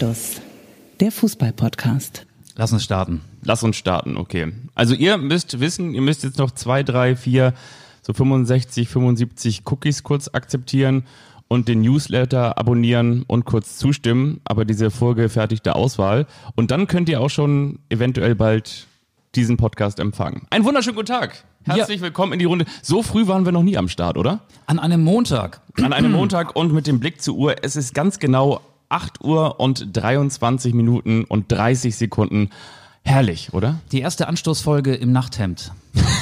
Anstoß, der Fußball-Podcast. Lass uns starten. Lass uns starten, okay. Also ihr müsst wissen, ihr müsst jetzt noch zwei, drei, vier, so 65, 75 Cookies kurz akzeptieren und den Newsletter abonnieren und kurz zustimmen, aber diese vorgefertigte Auswahl. Und dann könnt ihr auch schon eventuell bald diesen Podcast empfangen. Einen wunderschönen guten Tag. Herzlich ja. willkommen in die Runde. So früh waren wir noch nie am Start, oder? An einem Montag. An einem Montag und mit dem Blick zur Uhr. Es ist ganz genau 8 Uhr und 23 Minuten und 30 Sekunden. Herrlich, oder? Die erste Anstoßfolge im Nachthemd.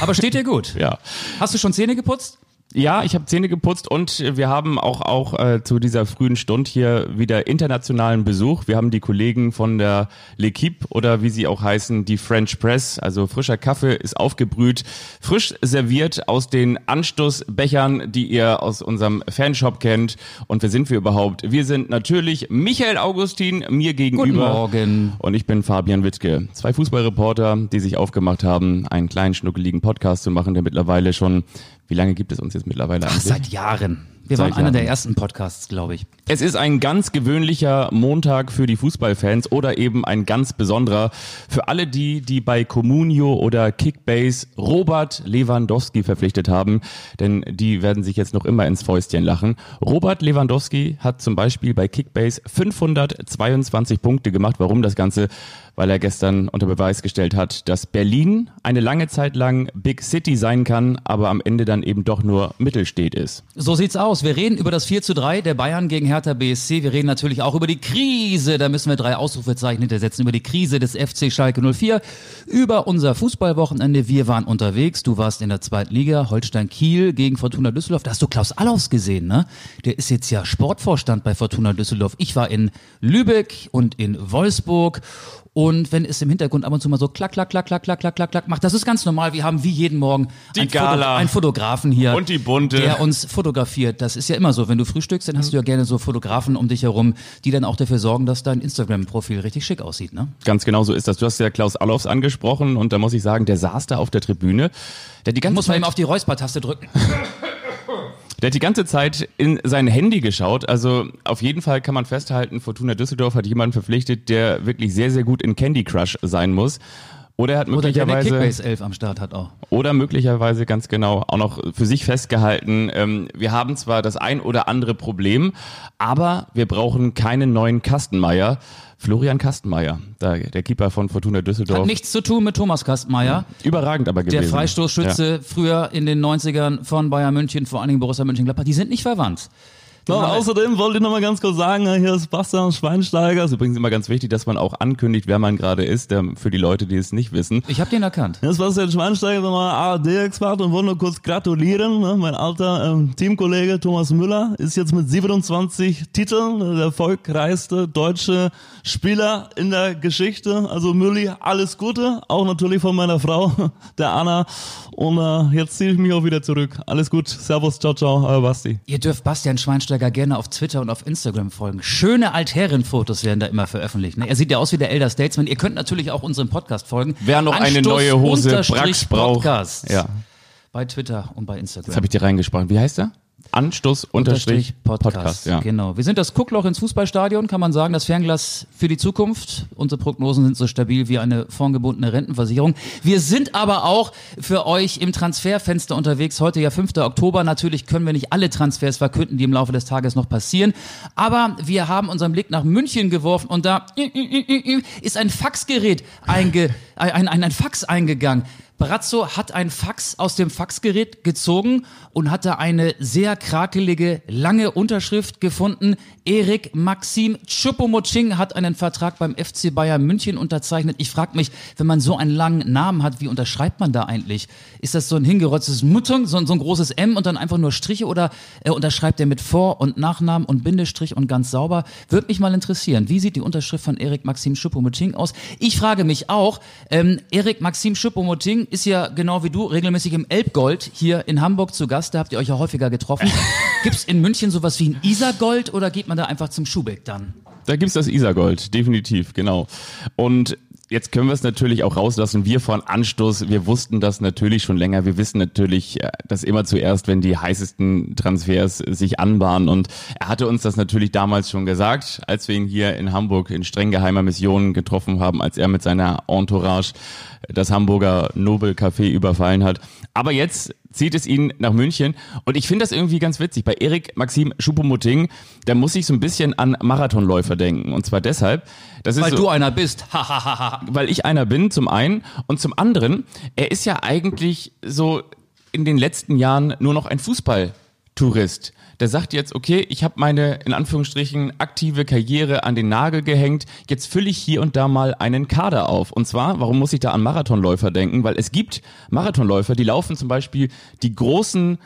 Aber steht dir gut. ja. Hast du schon Zähne geputzt? Ja, ich habe Zähne geputzt und wir haben auch auch äh, zu dieser frühen Stunde hier wieder internationalen Besuch. Wir haben die Kollegen von der L'Equipe oder wie sie auch heißen, die French Press. Also frischer Kaffee ist aufgebrüht, frisch serviert aus den Anstoßbechern, die ihr aus unserem Fanshop kennt. Und wer sind wir überhaupt? Wir sind natürlich Michael Augustin mir gegenüber. Guten Morgen. Und ich bin Fabian Wittke. Zwei Fußballreporter, die sich aufgemacht haben, einen kleinen schnuckeligen Podcast zu machen, der mittlerweile schon wie lange gibt es uns jetzt mittlerweile Ach, seit Jahren. Wir waren einer der ersten Podcasts, glaube ich. Es ist ein ganz gewöhnlicher Montag für die Fußballfans oder eben ein ganz besonderer für alle die, die bei Comunio oder Kickbase Robert Lewandowski verpflichtet haben, denn die werden sich jetzt noch immer ins Fäustchen lachen. Robert Lewandowski hat zum Beispiel bei Kickbase 522 Punkte gemacht. Warum das Ganze? weil er gestern unter Beweis gestellt hat, dass Berlin eine lange Zeit lang Big City sein kann, aber am Ende dann eben doch nur Mittelstädt ist. So sieht's aus. Wir reden über das 4 zu 3 der Bayern gegen Hertha BSC. Wir reden natürlich auch über die Krise, da müssen wir drei Ausrufezeichen hintersetzen, über die Krise des FC Schalke 04, über unser Fußballwochenende. Wir waren unterwegs, du warst in der zweiten Liga, Holstein Kiel gegen Fortuna Düsseldorf. Da hast du Klaus Allofs gesehen, ne? Der ist jetzt ja Sportvorstand bei Fortuna Düsseldorf. Ich war in Lübeck und in Wolfsburg und wenn es im Hintergrund ab und zu mal so klack, klack, klack, klack, klack, klack, klack, klack macht, das ist ganz normal. Wir haben wie jeden Morgen die einen, Gala. Foto, einen Fotografen hier, und die Bunte. der uns fotografiert. Das ist ja immer so. Wenn du frühstückst, dann hast du ja gerne so Fotografen um dich herum, die dann auch dafür sorgen, dass dein Instagram-Profil richtig schick aussieht. Ne? Ganz genau so ist das. Du hast ja Klaus Allofs angesprochen und da muss ich sagen, der saß da auf der Tribüne. Der die ganze muss man ihm auf die Räuspertaste drücken. Der hat die ganze Zeit in sein Handy geschaut. Also auf jeden Fall kann man festhalten, Fortuna Düsseldorf hat jemanden verpflichtet, der wirklich sehr, sehr gut in Candy Crush sein muss. Oder er hat möglicherweise. Oder Kickbase 11 am Start hat auch. Oder möglicherweise ganz genau auch noch für sich festgehalten, ähm, wir haben zwar das ein oder andere Problem, aber wir brauchen keinen neuen Kastenmeier. Florian Kastenmeier, der, Keeper von Fortuna Düsseldorf. Hat nichts zu tun mit Thomas Kastenmeier. Überragend aber gewesen. Der Freistoßschütze ja. früher in den 90ern von Bayern München, vor allen Dingen Borussia Mönchengladbach, die sind nicht verwandt. Ja, außerdem wollte ich noch mal ganz kurz sagen, hier ist Bastian Schweinsteiger. Ist übrigens immer ganz wichtig, dass man auch ankündigt, wer man gerade ist, der, für die Leute, die es nicht wissen. Ich habe den erkannt. Das ist Bastian Schweinsteiger, nochmal ARD-Experte und wollte nur kurz gratulieren. Ne? Mein alter ähm, Teamkollege Thomas Müller ist jetzt mit 27 Titeln der erfolgreichste deutsche Spieler in der Geschichte. Also Mülli, alles Gute, auch natürlich von meiner Frau, der Anna. Und äh, jetzt ziehe ich mich auch wieder zurück. Alles gut, Servus, ciao, ciao, euer Basti. Ihr dürft Bastian Schweinsteiger Schlesberger gerne auf Twitter und auf Instagram folgen. Schöne Altherrenfotos werden da immer veröffentlicht. Ne? Er sieht ja aus wie der Elder Statesman. Ihr könnt natürlich auch unserem Podcast folgen. Wer noch Anstoß eine neue Hose Brax braucht. Ja. Bei Twitter und bei Instagram. Das habe ich dir reingesprochen. Wie heißt er? Anstoß unterstrich Podcast. Podcast ja. Genau. Wir sind das Guckloch ins Fußballstadion, kann man sagen, das Fernglas für die Zukunft. Unsere Prognosen sind so stabil wie eine fondgebundene Rentenversicherung. Wir sind aber auch für euch im Transferfenster unterwegs. Heute ja 5. Oktober. Natürlich können wir nicht alle Transfers verkünden, die im Laufe des Tages noch passieren. Aber wir haben unseren Blick nach München geworfen und da ist ein Faxgerät einge, ein, ein, ein Fax eingegangen. Brazzo hat ein Fax aus dem Faxgerät gezogen und hat da eine sehr krakelige, lange Unterschrift gefunden. Erik Maxim Choupo-Moting hat einen Vertrag beim FC Bayern München unterzeichnet. Ich frage mich, wenn man so einen langen Namen hat, wie unterschreibt man da eigentlich? Ist das so ein hingerotztes Muttung, so, so ein großes M und dann einfach nur Striche oder äh, unterschreibt er mit Vor- und Nachnamen und Bindestrich und ganz sauber? Würde mich mal interessieren. Wie sieht die Unterschrift von Erik Maxim Choupo-Moting aus? Ich frage mich auch, ähm, Erik Maxim Choupo-Moting ist ja genau wie du regelmäßig im Elbgold hier in Hamburg zu Gast. Da habt ihr euch ja häufiger getroffen. Gibt's in München sowas wie ein Isargold oder geht man da einfach zum Schubeck dann? Da gibt's das Isargold, definitiv, genau. Und Jetzt können wir es natürlich auch rauslassen. Wir von Anstoß, wir wussten das natürlich schon länger. Wir wissen natürlich, äh, dass immer zuerst, wenn die heißesten Transfers sich anbahnen. Und er hatte uns das natürlich damals schon gesagt, als wir ihn hier in Hamburg in streng geheimer Mission getroffen haben, als er mit seiner Entourage das Hamburger Nobel Café überfallen hat. Aber jetzt zieht es ihn nach München. Und ich finde das irgendwie ganz witzig. Bei Erik Maxim Schupomutting, da muss ich so ein bisschen an Marathonläufer denken. Und zwar deshalb, Weil so, du einer bist. weil ich einer bin, zum einen. Und zum anderen, er ist ja eigentlich so in den letzten Jahren nur noch ein Fußballtourist. Der sagt jetzt, okay, ich habe meine in Anführungsstrichen aktive Karriere an den Nagel gehängt, jetzt fülle ich hier und da mal einen Kader auf. Und zwar, warum muss ich da an Marathonläufer denken? Weil es gibt Marathonläufer, die laufen zum Beispiel die großen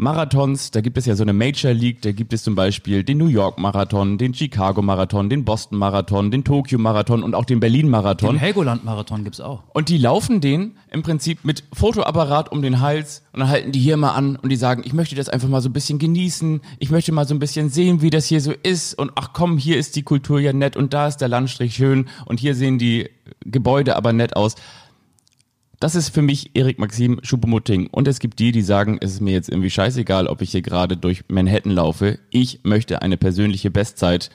Marathons, da gibt es ja so eine Major League, da gibt es zum Beispiel den New York Marathon, den Chicago Marathon, den Boston Marathon, den Tokyo Marathon und auch den Berlin Marathon. Den Helgoland-Marathon gibt's auch. Und die laufen den im Prinzip mit Fotoapparat um den Hals und dann halten die hier mal an und die sagen, ich möchte das einfach mal so ein bisschen genießen, ich möchte mal so ein bisschen sehen, wie das hier so ist und ach komm, hier ist die Kultur ja nett und da ist der Landstrich schön und hier sehen die Gebäude aber nett aus. Das ist für mich Erik Maxim Schupomutting. Und es gibt die, die sagen, es ist mir jetzt irgendwie scheißegal, ob ich hier gerade durch Manhattan laufe. Ich möchte eine persönliche Bestzeit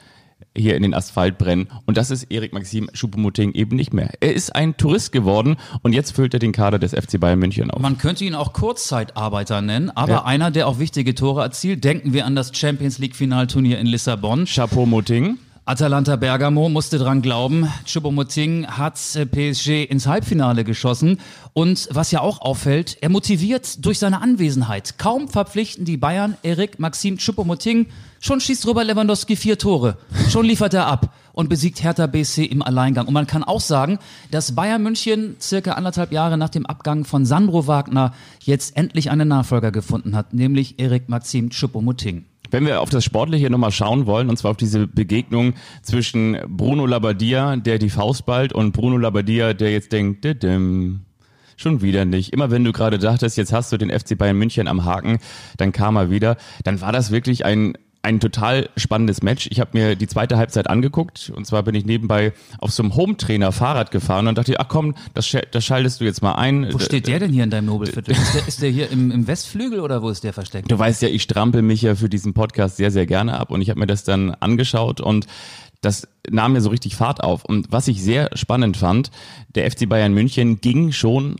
hier in den Asphalt brennen. Und das ist Erik Maxim Schupomutting eben nicht mehr. Er ist ein Tourist geworden und jetzt füllt er den Kader des FC Bayern München auf. Man könnte ihn auch Kurzzeitarbeiter nennen, aber Ja. einer, der auch wichtige Tore erzielt. Denken wir an das Champions League Finalturnier in Lissabon. Chapeau Mutting. Atalanta Bergamo musste dran glauben. Choupo-Moting hat äh, PSG ins Halbfinale geschossen. Und was ja auch auffällt, er motiviert durch seine Anwesenheit. Kaum verpflichten die Bayern Erik Maxim Choupo-Moting. Schon schießt Robert Lewandowski vier Tore. Schon liefert er ab und besiegt Hertha BSC im Alleingang. Und man kann auch sagen, dass Bayern München circa anderthalb Jahre nach dem Abgang von Sandro Wagner jetzt endlich einen Nachfolger gefunden hat, nämlich Erik Maxim Choupo-Moting. Wenn wir auf das Sportliche nochmal schauen wollen, und zwar auf diese Begegnung zwischen Bruno Labbadia, der die Faust ballt, und Bruno Labbadia, der jetzt denkt, didim, schon wieder nicht. Immer wenn du gerade dachtest, jetzt hast du den FC Bayern München am Haken, dann kam er wieder. Dann war das wirklich ein ein total spannendes Match. Ich habe mir die zweite Halbzeit angeguckt und zwar bin ich nebenbei auf so einem Hometrainer Fahrrad gefahren und dachte, ach komm, das, das schaltest du jetzt mal ein. Wo steht der denn hier in deinem Nobelviertel? Ist der, ist der hier im, im Westflügel oder wo ist der versteckt? Du weißt ja, ich strampel mich ja für diesen Podcast sehr, sehr gerne ab und ich habe mir das dann angeschaut und das nahm mir so richtig Fahrt auf. Und was ich sehr spannend fand, der FC Bayern München ging schon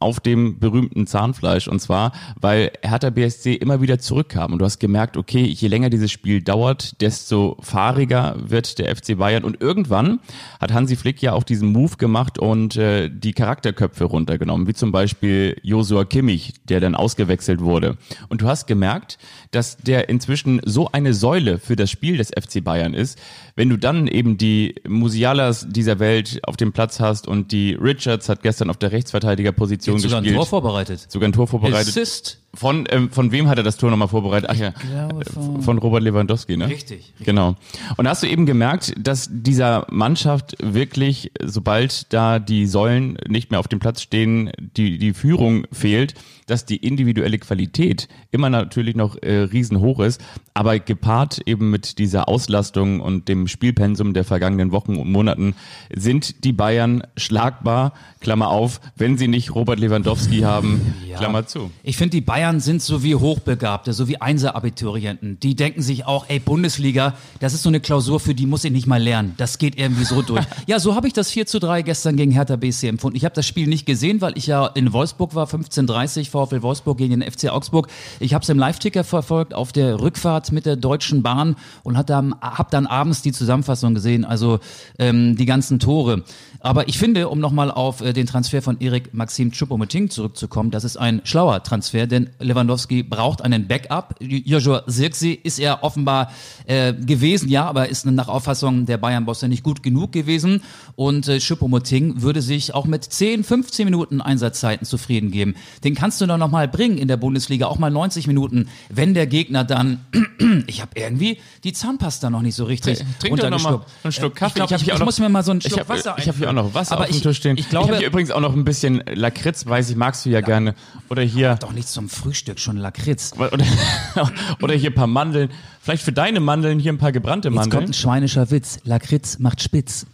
auf dem berühmten Zahnfleisch. Und zwar, weil Hertha BSC immer wieder zurückkam. Und du hast gemerkt, okay, je länger dieses Spiel dauert, desto fahriger wird der FC Bayern. Und irgendwann hat Hansi Flick ja auch diesen Move gemacht und äh, die Charakterköpfe runtergenommen, wie zum Beispiel Josua Kimmich, der dann ausgewechselt wurde. Und du hast gemerkt, dass der inzwischen so eine Säule für das Spiel des FC Bayern ist, wenn du dann eben die Musialas dieser Welt auf dem Platz hast und die Richards hat gestern auf der Rechtsverteidigerposition Jetzt sogar ein gespielt. Tor vorbereitet. sogar ein Tor vorbereitet. Assist. Von, ähm, von wem hat er das Tor nochmal vorbereitet? Ach ja, äh, von- von Robert Lewandowski, ne? Richtig, richtig. Genau. Und da hast du eben gemerkt, dass dieser Mannschaft wirklich, sobald da die Säulen nicht mehr auf dem Platz stehen, die, die Führung fehlt, dass die individuelle Qualität immer natürlich noch äh, riesenhoch ist, aber gepaart eben mit dieser Auslastung und dem Spielpensum der vergangenen Wochen und Monaten sind die Bayern schlagbar, Klammer auf, wenn sie nicht Robert Lewandowski haben, Klammer zu. Ich finde, die Bayern sind so wie Hochbegabte, so wie Einser-Abiturienten. Die denken sich auch, ey, Bundesliga, das ist so eine Klausur, für die muss ich nicht mal lernen. Das geht irgendwie so durch. ja, so habe ich das 4 zu 3 gestern gegen Hertha BSC empfunden. Ich habe das Spiel nicht gesehen, weil ich ja in Wolfsburg war, 15.30 VfL Wolfsburg gegen den FC Augsburg. Ich habe es im Live-Ticker verfolgt auf der Rückfahrt mit der Deutschen Bahn und habe dann, hab dann abends die Zusammenfassung gesehen, also ähm, die ganzen Tore. Aber ich finde, um nochmal auf äh, den Transfer von Erik Maxim Choupo-Moting zurückzukommen, das ist ein schlauer Transfer, denn Lewandowski braucht einen Backup. Joshua Zirkzee ist er offenbar äh, gewesen, ja, aber ist nach Auffassung der Bayern-Bosse nicht gut genug gewesen. Und äh, Choupo-Moting würde sich auch mit 10, 15 Minuten Einsatzzeiten zufrieden geben. Den kannst du doch noch mal bringen in der Bundesliga, auch mal 90 Minuten, wenn der Gegner dann, ich habe irgendwie die Zahnpasta noch nicht so richtig Trink doch noch mal runtergeschluckt. einen Schluck Äh, Kaffee. Ich, glaub, hab ich, hier ich auch muss mir mal so einen Ich Schluck habe Wasser ich hab hier auch noch Wasser Aber auf dem ich, Tisch stehen. Ich glaube, ich habe hier übrigens auch noch ein bisschen Lakritz, weiß ich, magst du ja, gerne. Oder hier, doch nichts zum Frühstück, schon Lakritz. oder, oder hier ein paar Mandeln. Vielleicht für deine Mandeln hier ein paar gebrannte Jetzt kommt Mandeln. ein schweinischer Witz. Lakritz macht spitz.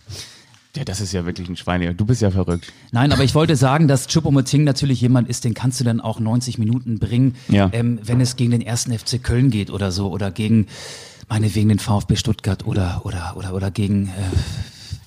Ja, das ist ja wirklich ein Schweine. Du bist ja verrückt. Nein, aber ich wollte sagen, dass Choupo-Moting natürlich jemand ist, den kannst du dann auch 90 Minuten bringen, Ja. ähm, wenn es gegen den ersten FC Köln geht oder so oder gegen meinetwegen den VfB Stuttgart oder oder oder oder gegen äh,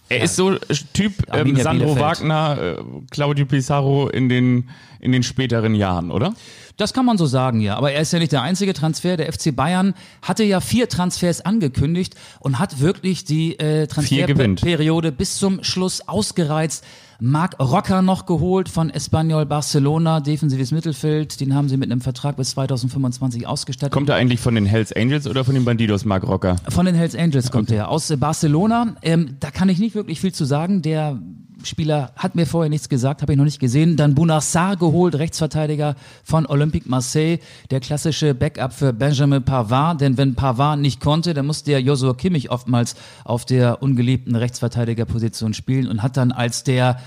Er ist so Typ ähm, Sandro Bielefeld. Wagner, äh, Claudio Pizarro in den, in den späteren Jahren, oder? Das kann man so sagen, ja. Aber er ist ja nicht der einzige Transfer. Der FC Bayern hatte ja vier Transfers angekündigt und hat wirklich die äh. Transferperiode bis zum Schluss ausgereizt. Marc Rocker noch geholt von Espanyol Barcelona, defensives Mittelfeld. Den haben sie mit einem Vertrag bis 2025 ausgestattet. Kommt er eigentlich von den Hells Angels oder von den Bandidos, Marc Rocker? Von den Hells Angels kommt er aus Barcelona. Ähm, da kann ich nicht wirklich viel zu sagen. Der Spieler hat mir vorher nichts gesagt, habe ich noch nicht gesehen. Dann Bounassar geholt, Rechtsverteidiger von Olympique Marseille, der klassische Backup für Benjamin Pavard. Denn wenn Pavard nicht konnte, dann musste ja Joshua Kimmich oftmals auf der ungeliebten Rechtsverteidigerposition spielen und hat dann als der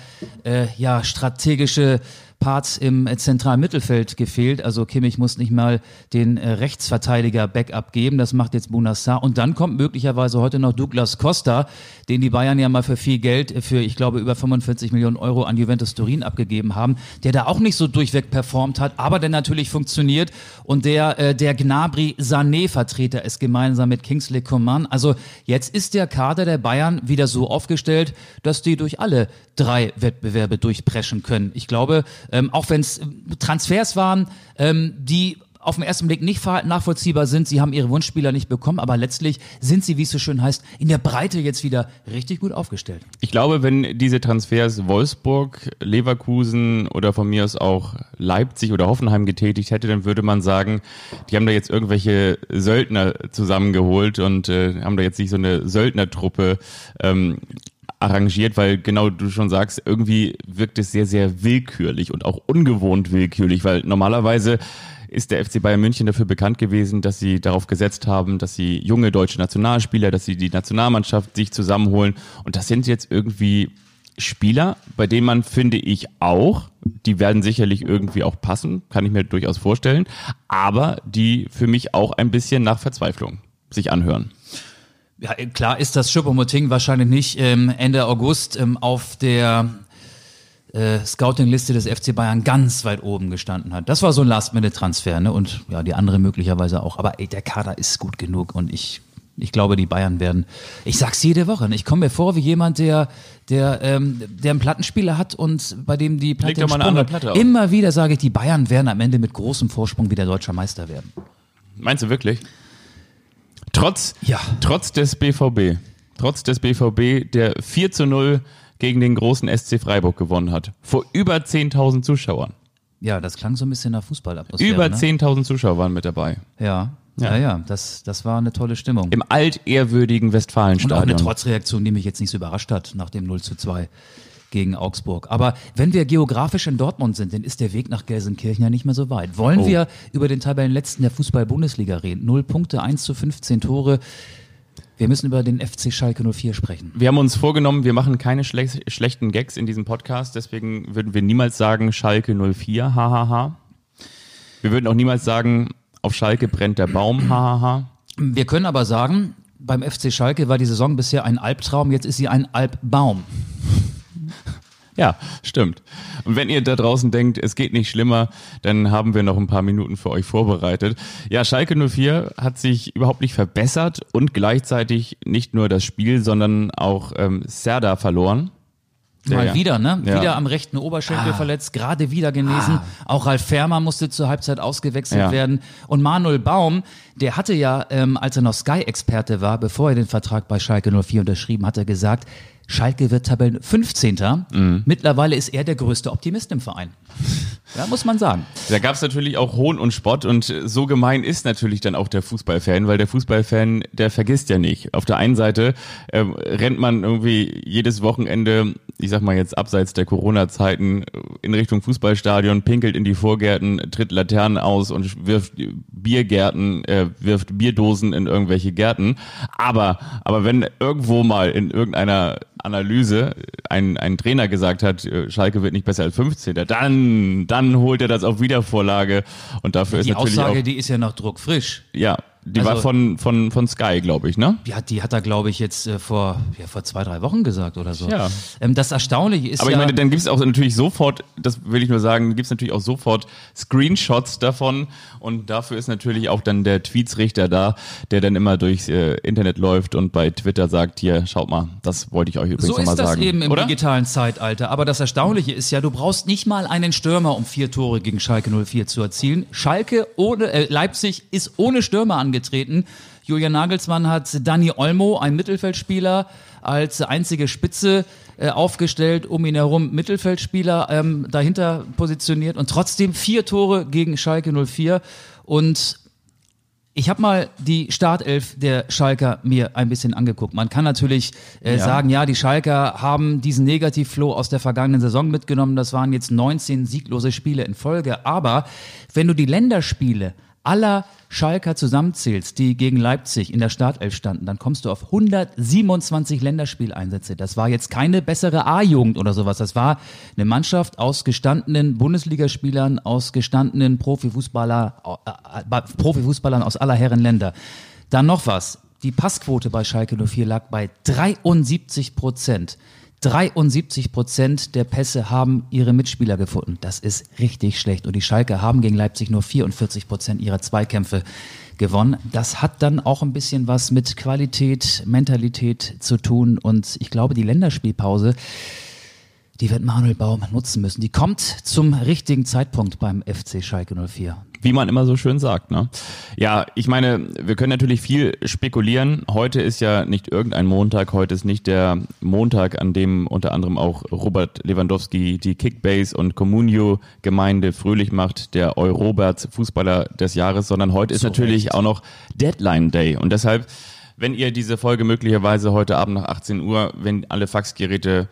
äh, ja strategische Parts im äh, zentralen Mittelfeld gefehlt. Also Kimmich muss nicht mal den äh, Rechtsverteidiger Backup geben. Das macht jetzt Bunassar. Und dann kommt möglicherweise heute noch Douglas Costa, den die Bayern ja mal für viel Geld, äh, für ich glaube über 45 Millionen Euro an Juventus Turin abgegeben haben, der da auch nicht so durchweg performt hat, aber der natürlich funktioniert und der äh, der Gnabry Sané Vertreter ist gemeinsam mit Kingsley Coman. Also jetzt ist der Kader der Bayern wieder so aufgestellt, dass die durch alle drei Wettbewerbe durchpreschen können. Ich glaube, ähm, auch wenn es Transfers waren, ähm, die auf den ersten Blick nicht nachvollziehbar sind, sie haben ihre Wunschspieler nicht bekommen, aber letztlich sind sie, wie es so schön heißt, in der Breite jetzt wieder richtig gut aufgestellt. Ich glaube, wenn diese Transfers Wolfsburg, Leverkusen oder von mir aus auch Leipzig oder Hoffenheim getätigt hätte, dann würde man sagen, die haben da jetzt irgendwelche Söldner zusammengeholt und äh, haben da jetzt nicht so eine Söldnertruppe ähm, arrangiert, weil genau du schon sagst, irgendwie wirkt es sehr, sehr willkürlich und auch ungewohnt willkürlich, weil normalerweise ist der FC Bayern München dafür bekannt gewesen, dass sie darauf gesetzt haben, dass sie junge deutsche Nationalspieler, dass sie die Nationalmannschaft sich zusammenholen. Und das sind jetzt irgendwie Spieler, bei denen man, finde ich, auch, die werden sicherlich irgendwie auch passen, kann ich mir durchaus vorstellen, aber die für mich auch ein bisschen nach Verzweiflung sich anhören. Ja, äh, klar ist, dass Choupo-Moting wahrscheinlich nicht ähm, Ende August ähm, auf der äh, Scouting-Liste des FC Bayern ganz weit oben gestanden hat. Das war so ein Last-Minute-Transfer, ne? Und ja, die andere möglicherweise auch. Aber ey, der Kader ist gut genug und ich, ich glaube, die Bayern werden. Ich sag's jede Woche. Ne? Ich komme mir vor wie jemand, der, der, ähm, der einen Plattenspieler hat und bei dem die Platte mal eine andere. Platte auf. Immer wieder sage ich, die Bayern werden am Ende mit großem Vorsprung wieder deutscher Meister werden. Meinst du wirklich? Trotz, Ja. trotz des BVB, trotz des BVB, der 4 zu 0 gegen den großen SC Freiburg gewonnen hat. Vor über 10.000 Zuschauern. Ja, das klang so ein bisschen nach Fußballatmosphäre. Über ne? 10.000 Zuschauer waren mit dabei. Ja, Ja. ja, ja, das, das war eine tolle Stimmung. Im altehrwürdigen Und auch eine Westfalenstadion. Trotzreaktion, die mich jetzt nicht so überrascht hat nach dem 0 zu 2 gegen Augsburg. Aber wenn wir geografisch in Dortmund sind, dann ist der Weg nach Gelsenkirchen ja nicht mehr so weit. Wollen Oh. wir über den Tabellenletzten der Fußball-Bundesliga reden? Null Punkte, 1 zu 15 Tore. Wir müssen über den FC Schalke 04 sprechen. Wir haben uns vorgenommen, wir machen keine schlech schlechten Gags in diesem Podcast, deswegen würden wir niemals sagen Schalke 04, hahaha. Wir würden auch niemals sagen, auf Schalke brennt der Baum, hahaha. Wir können aber sagen, beim FC Schalke war die Saison bisher ein Albtraum, jetzt ist sie ein Albbaum. Ja, stimmt. Und wenn ihr da draußen denkt, es geht nicht schlimmer, dann haben wir noch ein paar Minuten für euch vorbereitet. Ja, Schalke 04 hat sich überhaupt nicht verbessert und gleichzeitig nicht nur das Spiel, sondern auch ähm, Serda verloren. Der Mal wieder, ne? Ja. Wieder am rechten Oberschenkel verletzt, gerade wieder genesen. Auch Ralf Fermer musste zur Halbzeit ausgewechselt Ja. werden. Und Manuel Baum, der hatte ja, ähm, als er noch Sky-Experte war, bevor er den Vertrag bei Schalke 04 unterschrieben hatte, gesagt, Schalke wird Tabellen 15. Mhm. Mittlerweile ist er der größte Optimist im Verein. Ja, muss man sagen. Da gab es natürlich auch Hohn und Spott und so gemein ist natürlich dann auch der Fußballfan, weil der Fußballfan, der vergisst ja nicht. Auf der einen Seite ähm, rennt man irgendwie jedes Wochenende, ich sag mal jetzt abseits der Corona-Zeiten, in Richtung Fußballstadion, pinkelt in die Vorgärten, tritt Laternen aus und wirft Biergärten, äh, wirft Bierdosen in irgendwelche Gärten. Aber, aber wenn irgendwo mal in irgendeiner Analyse ein, ein Trainer gesagt hat, äh, Schalke wird nicht besser als 15. Dann, dann holt er das auf Wiedervorlage und dafür ist Die natürlich Aussage, auch, die ist ja noch druckfrisch. ja, Die Also- war von, von, von Sky, glaube ich, ne? Ja, die hat er, glaube ich, jetzt äh, vor, ja, vor zwei, drei Wochen gesagt oder so. Ja. Ähm, das Erstaunliche ist Aber ja, ich meine, dann gibt es auch natürlich sofort, das will ich nur sagen, gibt es natürlich auch sofort Screenshots davon und dafür ist natürlich auch dann der Tweetsrichter da, der dann immer durchs äh, Internet läuft und bei Twitter sagt, hier, schaut mal, das wollte ich euch übrigens so nochmal ist das sagen. eben im Oder? digitalen Zeitalter. Aber das Erstaunliche ist ja, du brauchst nicht mal einen Stürmer, um vier Tore gegen Schalke 04 zu erzielen. Schalke ohne, äh, Leipzig ist ohne Stürmer angetreten. Julian Nagelsmann hat Dani Olmo, ein Mittelfeldspieler, als einzige Spitze äh, aufgestellt, um ihn herum Mittelfeldspieler ähm, dahinter positioniert und trotzdem vier Tore gegen Schalke 04 und ich habe mal die Startelf der Schalker mir ein bisschen angeguckt. Man kann natürlich äh, Ja. sagen, ja, die Schalker haben diesen Negativflow aus der vergangenen Saison mitgenommen. Das waren jetzt 19 sieglose Spiele in Folge. Aber wenn du die Länderspiele aller Schalker zusammenzählst, die gegen Leipzig in der Startelf standen, dann kommst du auf 127 Länderspieleinsätze. Das war jetzt keine bessere A-Jugend oder sowas. Das war eine Mannschaft aus gestandenen Bundesligaspielern, aus gestandenen Profifußballer, äh, äh, Profifußballern aus aller Herren Länder. Dann noch was. Die Passquote bei Schalke 04 lag bei 73 Prozent. 73 Prozent der Pässe haben ihre Mitspieler gefunden. Das ist richtig schlecht. Und die Schalke haben gegen Leipzig nur 44 Prozent ihrer Zweikämpfe gewonnen. Das hat dann auch ein bisschen was mit Qualität, Mentalität zu tun. Und ich glaube, die Länderspielpause, die wird Manuel Baum nutzen müssen. Die kommt zum richtigen Zeitpunkt beim FC Schalke 04. Wie man immer so schön sagt, ne? Ja, ich meine, wir können natürlich viel spekulieren. Heute ist ja nicht irgendein Montag, heute ist nicht der Montag, an dem unter anderem auch Robert Lewandowski die Kickbase und Comunio Gemeinde fröhlich macht, der Eurobert Fußballer des Jahres, sondern heute ist Zu natürlich Recht. auch noch Deadline Day und deshalb wenn ihr diese Folge möglicherweise heute Abend nach 18 Uhr, wenn alle Faxgeräte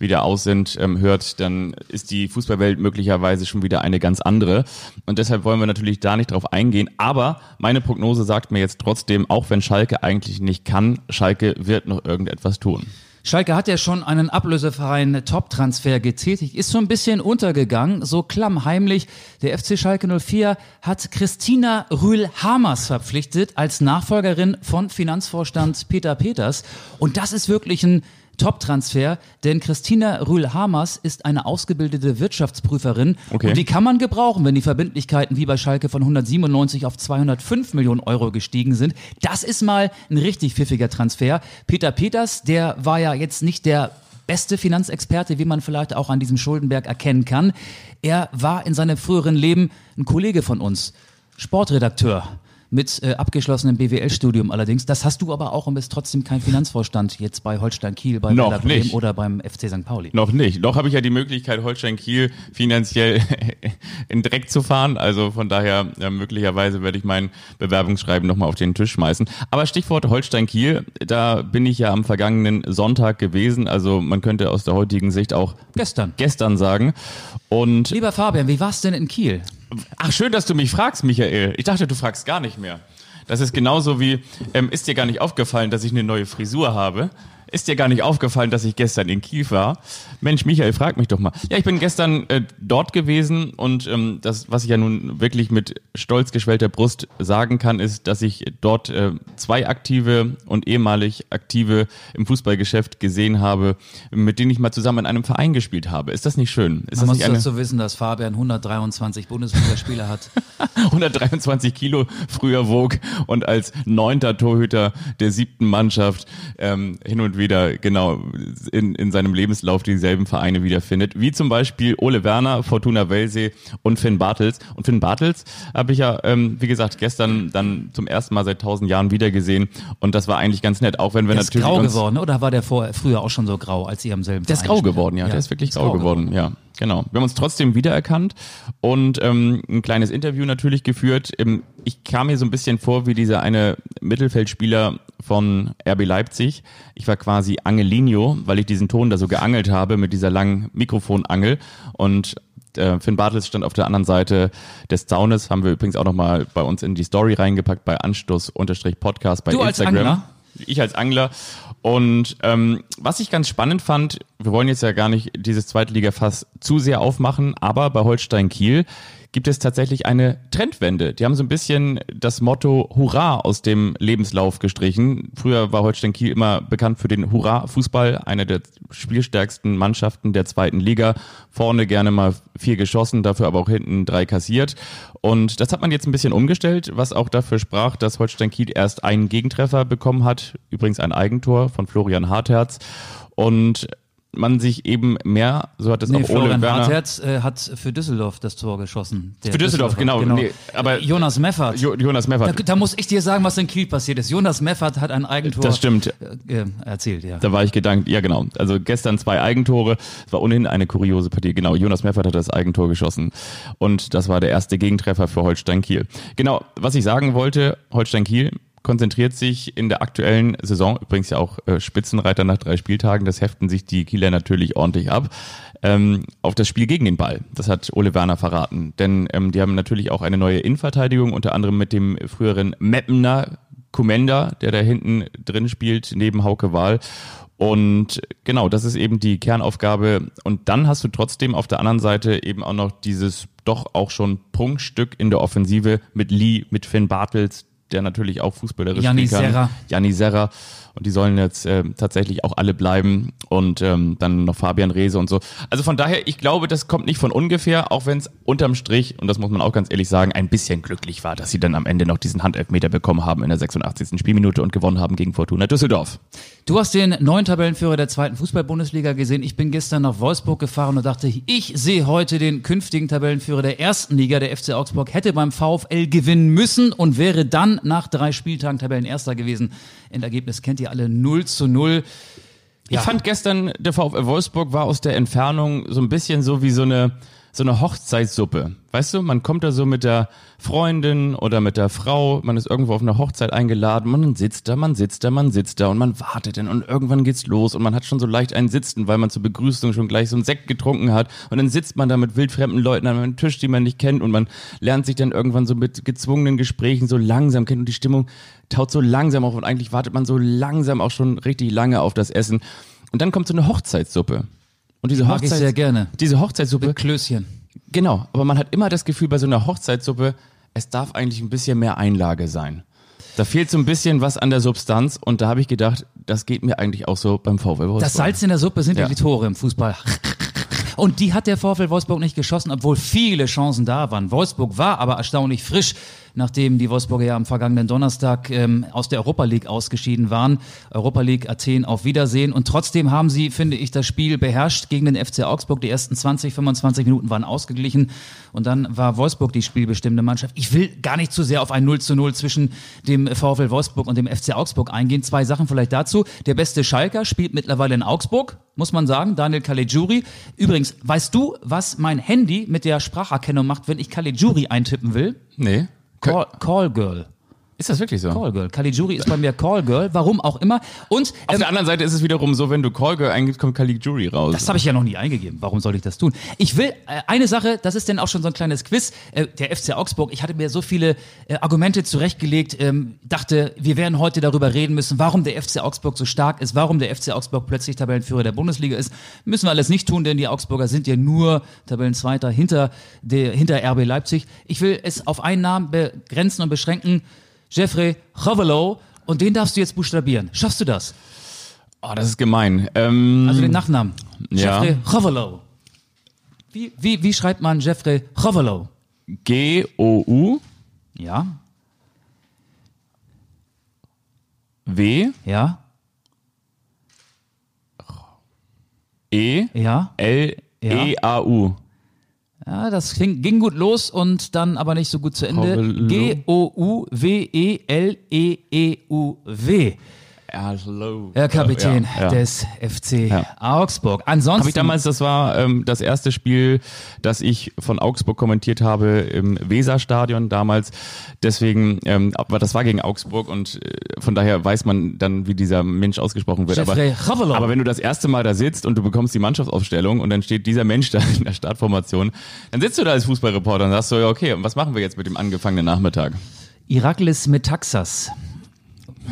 wieder aus sind, ähm, hört, dann ist die Fußballwelt möglicherweise schon wieder eine ganz andere. Und deshalb wollen wir natürlich da nicht drauf eingehen. Aber meine Prognose sagt mir jetzt trotzdem, auch wenn Schalke eigentlich nicht kann, Schalke wird noch irgendetwas tun. Schalke hat ja schon einen ablösefreien Top-Transfer getätigt, ist so ein bisschen untergegangen, so klammheimlich. Der FC Schalke 04 hat Christina Rühl-Hamers verpflichtet als Nachfolgerin von Finanzvorstand Peter Peters. Und das ist wirklich ein Top-Transfer, denn Christina Rühl-Hamers ist eine ausgebildete Wirtschaftsprüferin Okay. und die kann man gebrauchen, wenn die Verbindlichkeiten wie bei Schalke von 197 auf 205 Millionen Euro gestiegen sind. Das ist mal ein richtig pfiffiger Transfer. Peter Peters, der war ja jetzt nicht der beste Finanzexperte, wie man vielleicht auch an diesem Schuldenberg erkennen kann. Er war in seinem früheren Leben ein Kollege von uns, Sportredakteur mit äh, abgeschlossenem BWL-Studium allerdings. Das hast du aber auch und bist trotzdem kein Finanzvorstand jetzt bei Holstein Kiel, bei Werder Bremen oder beim FC St. Pauli. Noch nicht. Noch habe ich ja die Möglichkeit, Holstein Kiel finanziell in Dreck zu fahren. Also von daher, ja, möglicherweise werde ich mein Bewerbungsschreiben nochmal auf den Tisch schmeißen. Aber Stichwort Holstein Kiel, da bin ich ja am vergangenen Sonntag gewesen. Also man könnte aus der heutigen Sicht auch Gestern. gestern sagen. Und Lieber Fabian, wie war's denn in Kiel? Ach, schön, dass du mich fragst, Michael. Ich dachte, du fragst gar nicht mehr. Das ist genauso wie, ähm, ist dir gar nicht aufgefallen, dass ich eine neue Frisur habe? Ist dir gar nicht aufgefallen, dass ich gestern in Kiel war? Mensch, Michael, frag mich doch mal. Ja, ich bin gestern äh, dort gewesen und ähm, das, was ich ja nun wirklich mit stolz geschwellter Brust sagen kann, ist, dass ich dort äh, zwei aktive und ehemalig aktive im Fußballgeschäft gesehen habe, mit denen ich mal zusammen in einem Verein gespielt habe. Ist das nicht schön? Ist Man das muss nicht eine dazu wissen, dass Fabian 123 Bundesligaspiele hat. 123 Kilo früher wog und als neunter Torhüter der siebten Mannschaft ähm, hin und wieder genau in, in seinem Lebenslauf dieselben Vereine wiederfindet, wie zum Beispiel Ole Werner, Fortuna Welsee und Finn Bartels. Und Finn Bartels habe ich ja, ähm, wie gesagt, gestern dann zum ersten Mal seit tausend Jahren wiedergesehen und das war eigentlich ganz nett, auch wenn wir Der ist natürlich grau uns, geworden, oder war der vorher, früher auch schon so grau, als ihr am selben der ist Verein grau gespielt geworden, ja, habt? der ist wirklich grau, geworden, ja. Genau. Wir haben uns trotzdem wiedererkannt und ähm, ein kleines Interview natürlich geführt. Ähm, Ich kam mir so ein bisschen vor wie dieser eine Mittelfeldspieler von RB Leipzig. Ich war quasi Angelino, weil ich diesen Ton da so geangelt habe mit dieser langen Mikrofonangel und äh, Finn Bartels stand auf der anderen Seite des Zaunes, haben wir übrigens auch nochmal bei uns in die Story reingepackt bei Anstoß-Podcast bei Du als Instagram. Angler? Ich als Angler. Und ähm, was ich ganz spannend fand, wir wollen jetzt ja gar nicht dieses Zweitligafass zu sehr aufmachen, aber bei Holstein Kiel gibt es tatsächlich eine Trendwende. Die haben so ein bisschen das Motto Hurra aus dem Lebenslauf gestrichen. Früher war Holstein Kiel immer bekannt für den Hurra-Fußball, eine der spielstärksten Mannschaften der zweiten Liga. Vorne gerne mal vier geschossen, dafür aber auch hinten drei kassiert. Und das hat man jetzt ein bisschen umgestellt, was auch dafür sprach, dass Holstein Kiel erst einen Gegentreffer bekommen hat, übrigens ein Eigentor von Florian Hartherz. Und man sich eben mehr, so hat es Nee, auch Ole Florian Werner. Hartherz äh, hat für Düsseldorf das Tor geschossen. Für Düsseldorf, Düsseldorfer, genau. Nee, aber Jonas Meffert. Jo Jonas da, Meffert. da muss ich dir sagen, was in Kiel passiert ist. Jonas Meffert hat ein Eigentor Das stimmt. äh, erzählt, ja. Da war ich gedankt, ja genau. Also gestern zwei Eigentore. Es war ohnehin eine kuriose Partie. Genau, Jonas Meffert hat das Eigentor geschossen. Und das war der erste Gegentreffer für Holstein Kiel. Genau, was ich sagen wollte, Holstein Kiel konzentriert sich in der aktuellen Saison, übrigens ja auch äh, Spitzenreiter nach drei Spieltagen, das heften sich die Kieler natürlich ordentlich ab, ähm, auf das Spiel gegen den Ball. Das hat Ole Werner verraten. Denn ähm, die haben natürlich auch eine neue Innenverteidigung, unter anderem mit dem früheren Meppener Kumenda, der da hinten drin spielt, neben Hauke Wahl. Und genau, das ist eben die Kernaufgabe. Und dann hast du trotzdem auf der anderen Seite eben auch noch dieses doch auch schon Prunkstück in der Offensive mit Lee, mit Finn Bartels, der natürlich auch fußballerisch kann. Serra. Janni Serra. Und die sollen jetzt äh, tatsächlich auch alle bleiben. Und ähm, dann noch Fabian Reese und so. Also von daher, ich glaube, das kommt nicht von ungefähr, auch wenn es unterm Strich, und das muss man auch ganz ehrlich sagen, ein bisschen glücklich war, dass sie dann am Ende noch diesen Handelfmeter bekommen haben in der 86. Spielminute und gewonnen haben gegen Fortuna Düsseldorf. Du hast den neuen Tabellenführer der zweiten Fußball-Bundesliga gesehen. Ich bin gestern nach Wolfsburg gefahren und dachte, ich sehe heute den künftigen Tabellenführer der ersten Liga. Der FC Augsburg hätte beim VfL gewinnen müssen und wäre dann nach drei Spieltagen Tabellenerster gewesen. Endergebnis kennt ihr alle 0 zu 0. Ich fand gestern, der VfL Wolfsburg war aus der Entfernung so ein bisschen so wie so eine, so eine Hochzeitssuppe. Weißt du, man kommt da so mit der Freundin oder mit der Frau, man ist irgendwo auf einer Hochzeit eingeladen, man sitzt da, man sitzt da, man sitzt da und man wartet dann und irgendwann geht's los und man hat schon so leicht einen Sitzen, weil man zur Begrüßung schon gleich so einen Sekt getrunken hat und dann sitzt man da mit wildfremden Leuten an einem Tisch, die man nicht kennt und man lernt sich dann irgendwann so mit gezwungenen Gesprächen so langsam kennen und die Stimmung taut so langsam auf und eigentlich wartet man so langsam auch schon richtig lange auf das Essen und dann kommt so eine Hochzeitssuppe. Und diese Mag ich Hochzeits- sehr gerne. Diese Hochzeitssuppe, Klößchen. genau, aber man hat immer das Gefühl bei so einer Hochzeitssuppe, es darf eigentlich ein bisschen mehr Einlage sein. Da fehlt so ein bisschen was an der Substanz und da habe ich gedacht, das geht mir eigentlich auch so beim VfL Wolfsburg. Das Salz in der Suppe sind ja, Ja. die Tore im Fußball. Und die hat der VfL Wolfsburg nicht geschossen, obwohl viele Chancen da waren. Wolfsburg war aber erstaunlich frisch, nachdem die Wolfsburger ja am vergangenen Donnerstag ähm, aus der Europa League ausgeschieden waren. Europa League Athen auf Wiedersehen. Und trotzdem haben sie, finde ich, das Spiel beherrscht gegen den FC Augsburg. Die ersten 20, 25 Minuten waren ausgeglichen. Und dann war Wolfsburg die spielbestimmende Mannschaft. Ich will gar nicht zu sehr auf ein 0 zu 0 zwischen dem VfL Wolfsburg und dem FC Augsburg eingehen. Zwei Sachen vielleicht dazu. Der beste Schalker spielt mittlerweile in Augsburg, muss man sagen, Daniel Caligiuri. Übrigens, weißt du, was mein Handy mit der Spracherkennung macht, wenn ich Caligiuri eintippen will? nee. Call, Call Girl. Ist das wirklich so? Call Girl. Caligiuri ist bei mir Call Girl, warum auch immer. Und Auf ähm, der anderen Seite ist es wiederum so, wenn du Callgirl eingibst, kommt Caliguri raus. Das habe ich ja noch nie eingegeben. Warum soll ich das tun? Ich will äh, eine Sache, das ist denn auch schon so ein kleines Quiz. Äh, der FC Augsburg, ich hatte mir so viele äh, Argumente zurechtgelegt, ähm, dachte, wir werden heute darüber reden müssen, warum der FC Augsburg so stark ist, warum der FC Augsburg plötzlich Tabellenführer der Bundesliga ist. Müssen wir alles nicht tun, denn die Augsburger sind ja nur Tabellenzweiter hinter, der, hinter RB Leipzig. Ich will es auf einen Namen begrenzen und beschränken. Jeffrey Chovelo. Und den darfst du jetzt buchstabieren. Schaffst du das? oh, das ist gemein. Ähm, Also den Nachnamen. Ja. Jeffrey Chovelo. Wie, wie, wie schreibt man Jeffrey Chovelo? G-O-U-W Ja, ja, E ja. L E A U. Ja, das ging, gut los und dann aber nicht so gut zu Ende. Chovelo. E G-O-U-W-E-L-E-E-U-W. Hello. Herr Kapitän Ja, ja. des FC Ja. Augsburg. Ansonsten. Habe ich damals, das war ähm, das erste Spiel, das ich von Augsburg kommentiert habe im Weserstadion damals. Deswegen, ähm, aber das war gegen Augsburg und äh, von daher weiß man dann, wie dieser Mensch ausgesprochen wird. Aber, aber wenn du das erste Mal da sitzt und du bekommst die Mannschaftsaufstellung und dann steht dieser Mensch da in der Startformation, dann sitzt du da als Fußballreporter und sagst so, ja okay, und was machen wir jetzt mit dem angefangenen Nachmittag? Iraklis Metaxas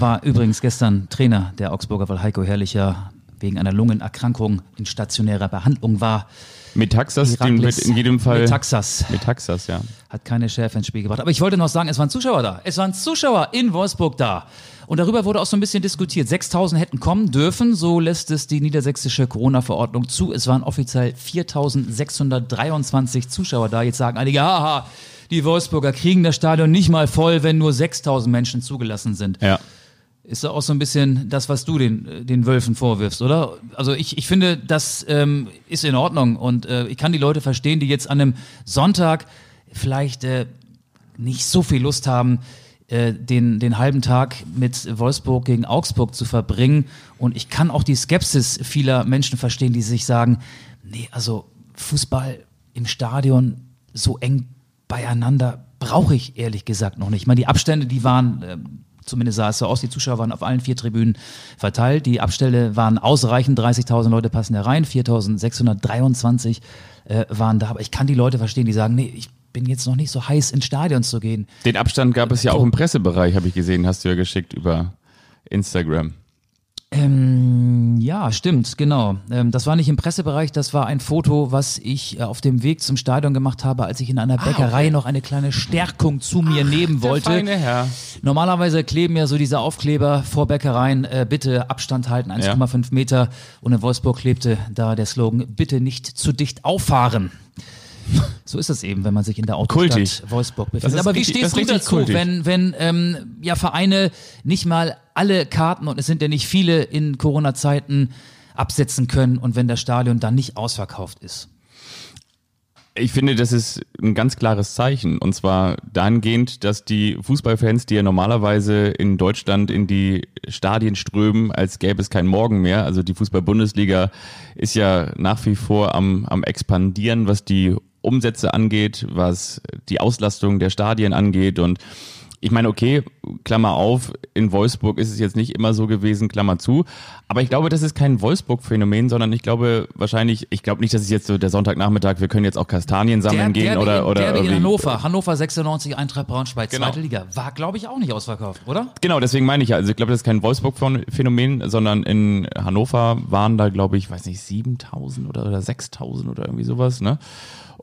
war übrigens gestern Trainer der Augsburger, weil Heiko Herrlicher wegen einer Lungenerkrankung in stationärer Behandlung war. Metaxas, wird in jedem Fall. Metaxas Metaxas, ja. hat keine Schärfe ins Spiel gebracht. Aber ich wollte noch sagen, es waren Zuschauer da. Es waren Zuschauer in Wolfsburg da. Und darüber wurde auch so ein bisschen diskutiert. 6000 hätten kommen dürfen, so lässt es die niedersächsische Corona-Verordnung zu. Es waren offiziell 4623 Zuschauer da. Jetzt sagen einige, haha, die Wolfsburger kriegen das Stadion nicht mal voll, wenn nur 6000 Menschen zugelassen sind. Ja. Ist auch so ein bisschen das, was du den, den Wölfen vorwirfst, oder? Also ich, ich finde, das ähm, ist in Ordnung und äh, ich kann die Leute verstehen, die jetzt an einem Sonntag vielleicht äh, nicht so viel Lust haben, äh, den, den halben Tag mit Wolfsburg gegen Augsburg zu verbringen. Und ich kann auch die Skepsis vieler Menschen verstehen, die sich sagen, nee, also Fußball im Stadion so eng beieinander brauche ich ehrlich gesagt noch nicht. Ich meine, die Abstände, die waren, ähm, zumindest sah es so aus, die Zuschauer waren auf allen vier Tribünen verteilt. Die Abstände waren ausreichend, 30.000 Leute passen da rein, 4.623 äh, waren da. Aber ich kann die Leute verstehen, die sagen, nee, ich bin jetzt noch nicht so heiß ins Stadion zu gehen. Den Abstand gab es ja auch im Pressebereich, habe ich gesehen, hast du ja geschickt über Instagram. Ähm, ja, stimmt, genau. Ähm, das war nicht im Pressebereich, das war ein Foto, was ich äh, auf dem Weg zum Stadion gemacht habe, als ich in einer Bäckerei noch eine kleine Stärkung zu mir nehmen wollte. Herr. Normalerweise kleben ja so diese Aufkleber vor Bäckereien, äh, bitte Abstand halten, 1,5 Meter. Und in Wolfsburg klebte da der Slogan, bitte nicht zu dicht auffahren. So ist es eben, wenn man sich in der Autostadt Kultig. Wolfsburg befindet. Aber wie richtig- stehst das du dazu, kultig. wenn, wenn ähm, ja Vereine nicht mal alle Karten, und es sind ja nicht viele in Corona-Zeiten, absetzen können und wenn das Stadion dann nicht ausverkauft ist? Ich finde, das ist ein ganz klares Zeichen. Und zwar dahingehend, dass die Fußballfans, die ja normalerweise in Deutschland in die Stadien strömen, als gäbe es keinen Morgen mehr. Also die Fußball-Bundesliga ist ja nach wie vor am, am expandieren, was die Umsätze angeht, was die Auslastung der Stadien angeht. Und ich meine, okay, Klammer auf, in Wolfsburg ist es jetzt nicht immer so gewesen, Klammer zu. Aber ich glaube, das ist kein Wolfsburg-Phänomen, sondern ich glaube wahrscheinlich, ich glaube nicht, dass es jetzt so der Sonntagnachmittag, wir können jetzt auch Kastanien sammeln gehen Derby oder, in, oder Derby in. Hannover, Hannover 96, Eintracht Braunschweig, Genau. zweite Liga. War, glaube ich, auch nicht ausverkauft, oder? Genau, deswegen meine ich ja. Also ich glaube, das ist kein Wolfsburg-Phänomen, sondern in Hannover waren da, glaube ich, weiß nicht, 7000 oder, oder 6000 oder irgendwie sowas, ne?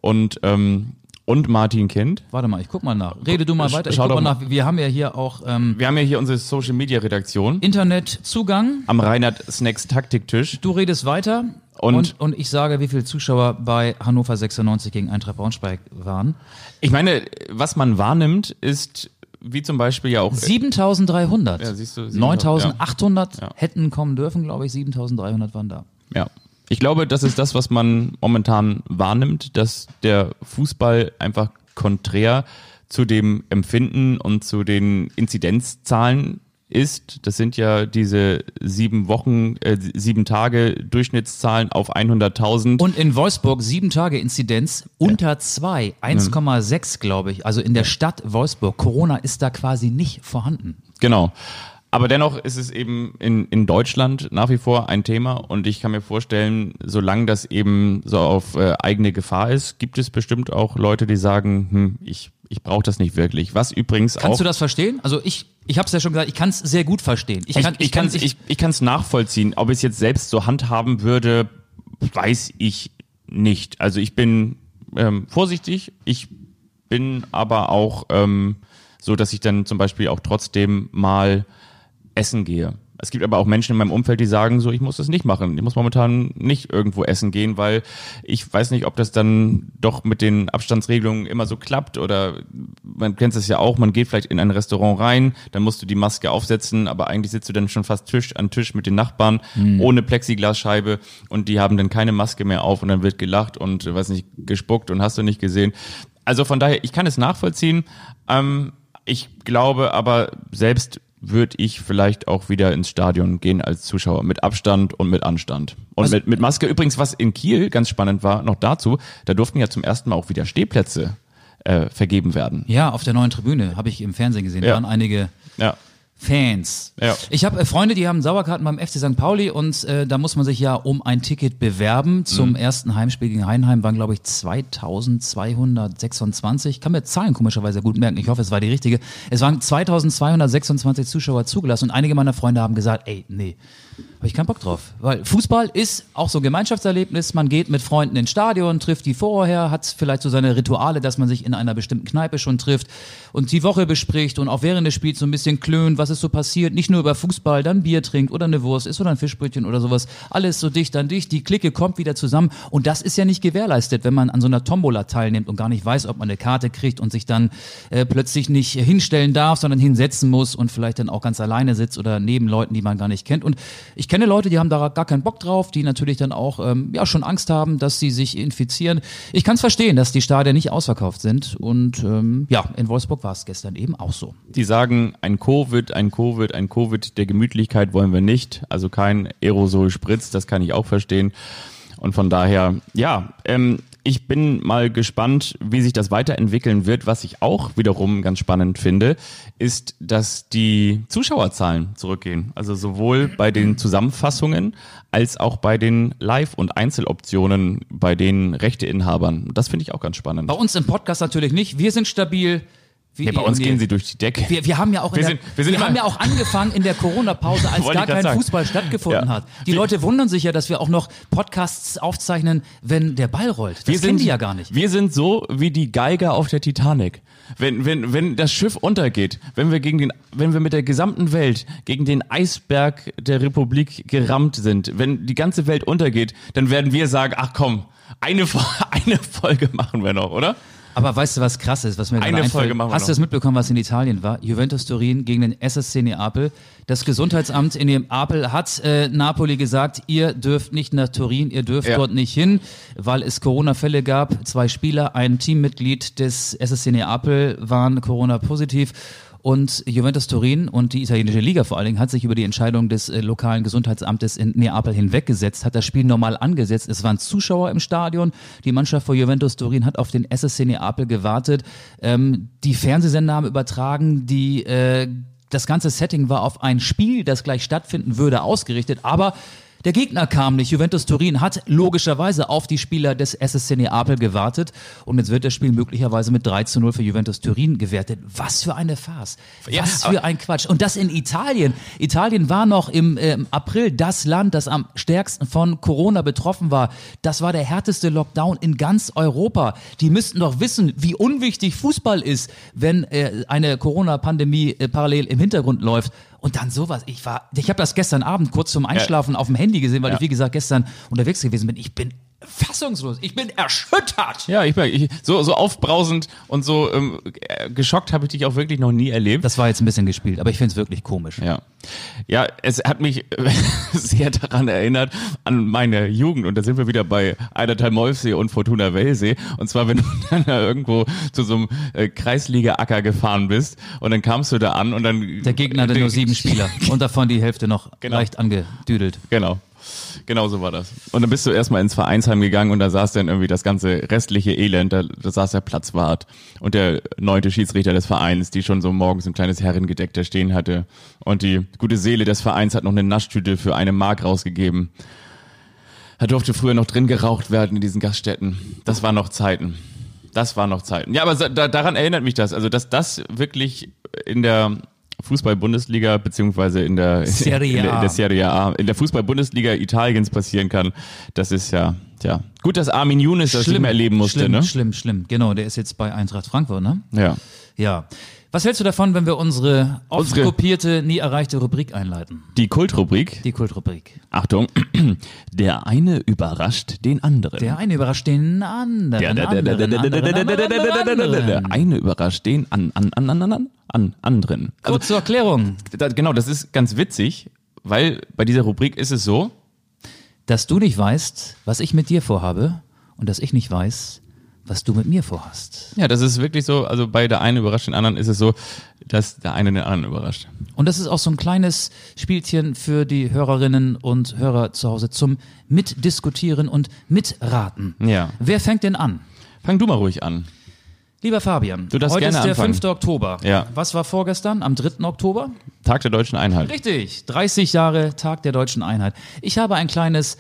Und, ähm, und Martin Kind. Warte mal, ich guck mal nach. Rede du mal weiter. Ich schau guck doch mal nach. Wir haben ja hier auch ähm, Wir haben ja hier unsere Social-Media-Redaktion Internetzugang. am Reinhard Snacks Taktiktisch. Du redest weiter Und- und, und ich sage, wie viele Zuschauer bei Hannover 96 gegen Eintracht Braunschweig waren. Ich meine, was man wahrnimmt, ist wie zum Beispiel ja auch 7300. Ja, siehst du, 9800 Ja. hätten kommen dürfen, glaube ich. 7300 waren da. Ja. Ich glaube, das ist das, was man momentan wahrnimmt, dass der Fußball einfach konträr zu dem Empfinden und zu den Inzidenzzahlen ist. Das sind ja diese sieben Wochen, äh, sieben Tage Durchschnittszahlen auf 100.000. Und in Wolfsburg sieben Tage Inzidenz unter zwei, 1,6 glaube ich. Also in der Stadt Wolfsburg. Corona ist da quasi nicht vorhanden. Genau. Aber dennoch ist es eben in, in Deutschland nach wie vor ein Thema und ich kann mir vorstellen, solange das eben so auf äh, eigene Gefahr ist, gibt es bestimmt auch Leute, die sagen, hm, ich, ich brauche das nicht wirklich. Was übrigens Kannst auch du das verstehen? Also ich, ich habe es ja schon gesagt, ich kann es sehr gut verstehen. Ich ich, kann, ich, kann es ich, ich kann's nachvollziehen. Ob ich es jetzt selbst so handhaben würde, weiß ich nicht. Also ich bin ähm, vorsichtig, ich bin aber auch ähm, so, dass ich dann zum Beispiel auch trotzdem mal essen gehe. Es gibt aber auch Menschen in meinem Umfeld, die sagen so, ich muss das nicht machen. Ich muss momentan nicht irgendwo essen gehen, weil ich weiß nicht, ob das dann doch mit den Abstandsregelungen immer so klappt oder man kennt es ja auch, man geht vielleicht in ein Restaurant rein, dann musst du die Maske aufsetzen, aber eigentlich sitzt du dann schon fast Tisch an Tisch mit den Nachbarn ohne Plexiglasscheibe und die haben dann keine Maske mehr auf und dann wird gelacht und weiß nicht, gespuckt und hast du nicht gesehen. Also von daher, ich kann es nachvollziehen. Ähm, ich glaube aber selbst würde ich vielleicht auch wieder ins Stadion gehen als Zuschauer mit Abstand und mit Anstand. Und Also- mit, mit Maske. Übrigens, was in Kiel ganz spannend war, noch dazu, da durften ja zum ersten Mal auch wieder Stehplätze äh, vergeben werden. ja, auf der neuen Tribüne habe ich im Fernsehen gesehen. Da Ja. waren einige Ja. Fans. Ja. Ich habe äh, Freunde, die haben Sauerkarten beim FC St. Pauli und äh, da muss man sich ja um ein Ticket bewerben. Zum Mhm. ersten Heimspiel gegen Heidenheim waren, glaube ich, 2226. Ich kann mir Zahlen komischerweise gut merken. Ich hoffe, es war die richtige. Es waren 2226 Zuschauer zugelassen und einige meiner Freunde haben gesagt, ey, nee, habe ich keinen Bock drauf. Weil Fußball ist auch so ein Gemeinschaftserlebnis. Man geht mit Freunden ins Stadion, trifft die vorher, hat vielleicht so seine Rituale, dass man sich in einer bestimmten Kneipe schon trifft und die Woche bespricht und auch während des Spiels so ein bisschen klönt, was ist so passiert. Nicht nur über Fußball, dann Bier trinkt oder eine Wurst ist oder ein Fischbrötchen oder sowas. Alles so dicht an dicht. Die Clique kommt wieder zusammen und das ist ja nicht gewährleistet, wenn man an so einer Tombola teilnimmt und gar nicht weiß, ob man eine Karte kriegt und sich dann äh, plötzlich nicht hinstellen darf, sondern hinsetzen muss und vielleicht dann auch ganz alleine sitzt oder neben Leuten, die man gar nicht kennt. Und ich kenne Leute, die haben da gar keinen Bock drauf, die natürlich dann auch ähm, ja schon Angst haben, dass sie sich infizieren. Ich kann es verstehen, dass die Stadien nicht ausverkauft sind. Und ähm, ja, in Wolfsburg war es gestern eben auch so. Die sagen, ein Covid, ein Covid, ein Covid der Gemütlichkeit wollen wir nicht. Also kein Aerosol-Spritz, das kann ich auch verstehen. Und von daher, ja, ähm, ich bin mal gespannt, wie sich das weiterentwickeln wird. Was ich auch wiederum ganz spannend finde, ist, dass die Zuschauerzahlen zurückgehen. Also sowohl bei den Zusammenfassungen als auch bei den Live- und Einzeloptionen bei den Rechteinhabern. Das finde ich auch ganz spannend. Bei uns im Podcast natürlich nicht. Wir sind stabil. Wie Nee, bei uns nee. gehen sie durch die Decke. Wir, wir haben ja auch in Wir der, sind- wir haben ja auch angefangen in der Corona-Pause, als gar kein sagen. Fußball stattgefunden Ja. hat. Die Leute wundern sich ja, dass wir auch noch Podcasts aufzeichnen, wenn der Ball rollt. Das wir kennen sind, die ja gar nicht. Wir sind so wie die Geiger auf der Titanic. Wenn, wenn, wenn das Schiff untergeht, wenn wir gegen den, wenn wir mit der gesamten Welt gegen den Eisberg der Republik gerammt sind, wenn die ganze Welt untergeht, dann werden wir sagen, ach komm, eine, eine Folge machen wir noch, oder? Aber weißt du, was krass ist, was mir Eine einfällt? Folge machen wir Hast noch. du das mitbekommen, was in Italien war? Juventus Turin gegen den SSC Neapel. Das Gesundheitsamt in Neapel hat äh, Napoli gesagt, ihr dürft nicht nach Turin, ihr dürft Ja. dort nicht hin, weil es Corona-Fälle gab. Zwei Spieler, ein Teammitglied des SSC Neapel waren Corona-positiv. Und Juventus Turin und die italienische Liga vor allen Dingen hat sich über die Entscheidung des äh, lokalen Gesundheitsamtes in Neapel hinweggesetzt, hat das Spiel normal angesetzt. Es waren Zuschauer im Stadion. Die Mannschaft von Juventus Turin hat auf den SSC Neapel gewartet. Ähm, die Fernsehsender haben übertragen, die äh, das ganze Setting war auf ein Spiel, das gleich stattfinden würde, ausgerichtet. Aber der Gegner kam nicht. Juventus Turin hat logischerweise auf die Spieler des SSC Neapel gewartet und jetzt wird das Spiel möglicherweise mit 3 zu 0 für Juventus Turin gewertet. Was für eine Farce. Ja, Was für ein Quatsch. Und das in Italien. Italien war noch im ähm, April das Land, das am stärksten von Corona betroffen war. Das war der härteste Lockdown in ganz Europa. Die müssten doch wissen, wie unwichtig Fußball ist, wenn äh, eine Corona-Pandemie äh, parallel im Hintergrund läuft. Und dann sowas. Ich war, ich habe das gestern Abend kurz zum Einschlafen auf dem Handy gesehen, weil Ja. ich wie gesagt gestern unterwegs gewesen bin. Ich bin fassungslos. Ich bin erschüttert. Ja, ich, ich so, so aufbrausend und so ähm, äh, geschockt habe ich dich auch wirklich noch nie erlebt. Das war jetzt ein bisschen gespielt, aber ich finde es wirklich komisch. Ja. Ja, es hat mich äh, sehr daran erinnert, an meine Jugend. Und da sind wir wieder bei Eidertal Molfsee und Fortuna Wellsee. Und zwar, wenn du dann da irgendwo zu so einem äh, Kreisliga-Acker gefahren bist und dann kamst du da an und dann... Der Gegner hatte nur sieben Spieler und davon die Hälfte noch Genau. leicht angedüdelt. Genau. Genau so war das. Und dann bist du erstmal ins Vereinsheim gegangen und da saß dann irgendwie das ganze restliche Elend, da, da saß der Platzwart und der neunte Schiedsrichter des Vereins, die schon so morgens ein kleines Herrengedeck da stehen hatte. Und die gute Seele des Vereins hat noch eine Naschtüte für eine Mark rausgegeben. Da durfte früher noch drin geraucht werden in diesen Gaststätten. Das waren noch Zeiten. Das waren noch Zeiten. Ja, aber da, daran erinnert mich das. Also, dass das wirklich in der Fußball-Bundesliga beziehungsweise in der Serie in der, A. in der Serie A, in der Fußball-Bundesliga Italiens passieren kann, das ist ja, tja. Gut, dass Armin Younes das nicht mehr erleben musste, schlimm, ne? schlimm, schlimm. Genau, der ist jetzt bei Eintracht Frankfurt, ne? Ja. Ja. Was hältst du davon, wenn wir unsere oft Unsere- kopierte, nie erreichte Rubrik einleiten? Die Kultrubrik. Die Kultrubrik. Achtung. Der eine überrascht den anderen. Der eine überrascht den anderen. Der, der, der, der, der, der, der, der, der, der, der, der, der, der, der eine überrascht den an, an, an, an, an, an anderen. Also, Kurz zur Erklärung, da, genau, das ist ganz witzig, weil bei dieser Rubrik ist es so, dass du nicht weißt, was ich mit dir vorhabe und dass ich nicht weiß, was du mit mir vorhast. ja, das ist wirklich so, also bei der eine überrascht den anderen ist es so, dass der eine den anderen überrascht. Und das ist auch so ein kleines Spielchen für die Hörerinnen und Hörer zu Hause zum Mitdiskutieren und Mitraten. Ja. Wer fängt denn an? Fang du mal ruhig an. Lieber Fabian, Du darfst heute ist der anfangen. 5. Oktober. Ja. Was war vorgestern, am 3. Oktober? Tag der deutschen Einheit. Richtig, 30 Jahre Tag der deutschen Einheit. Ich habe ein kleines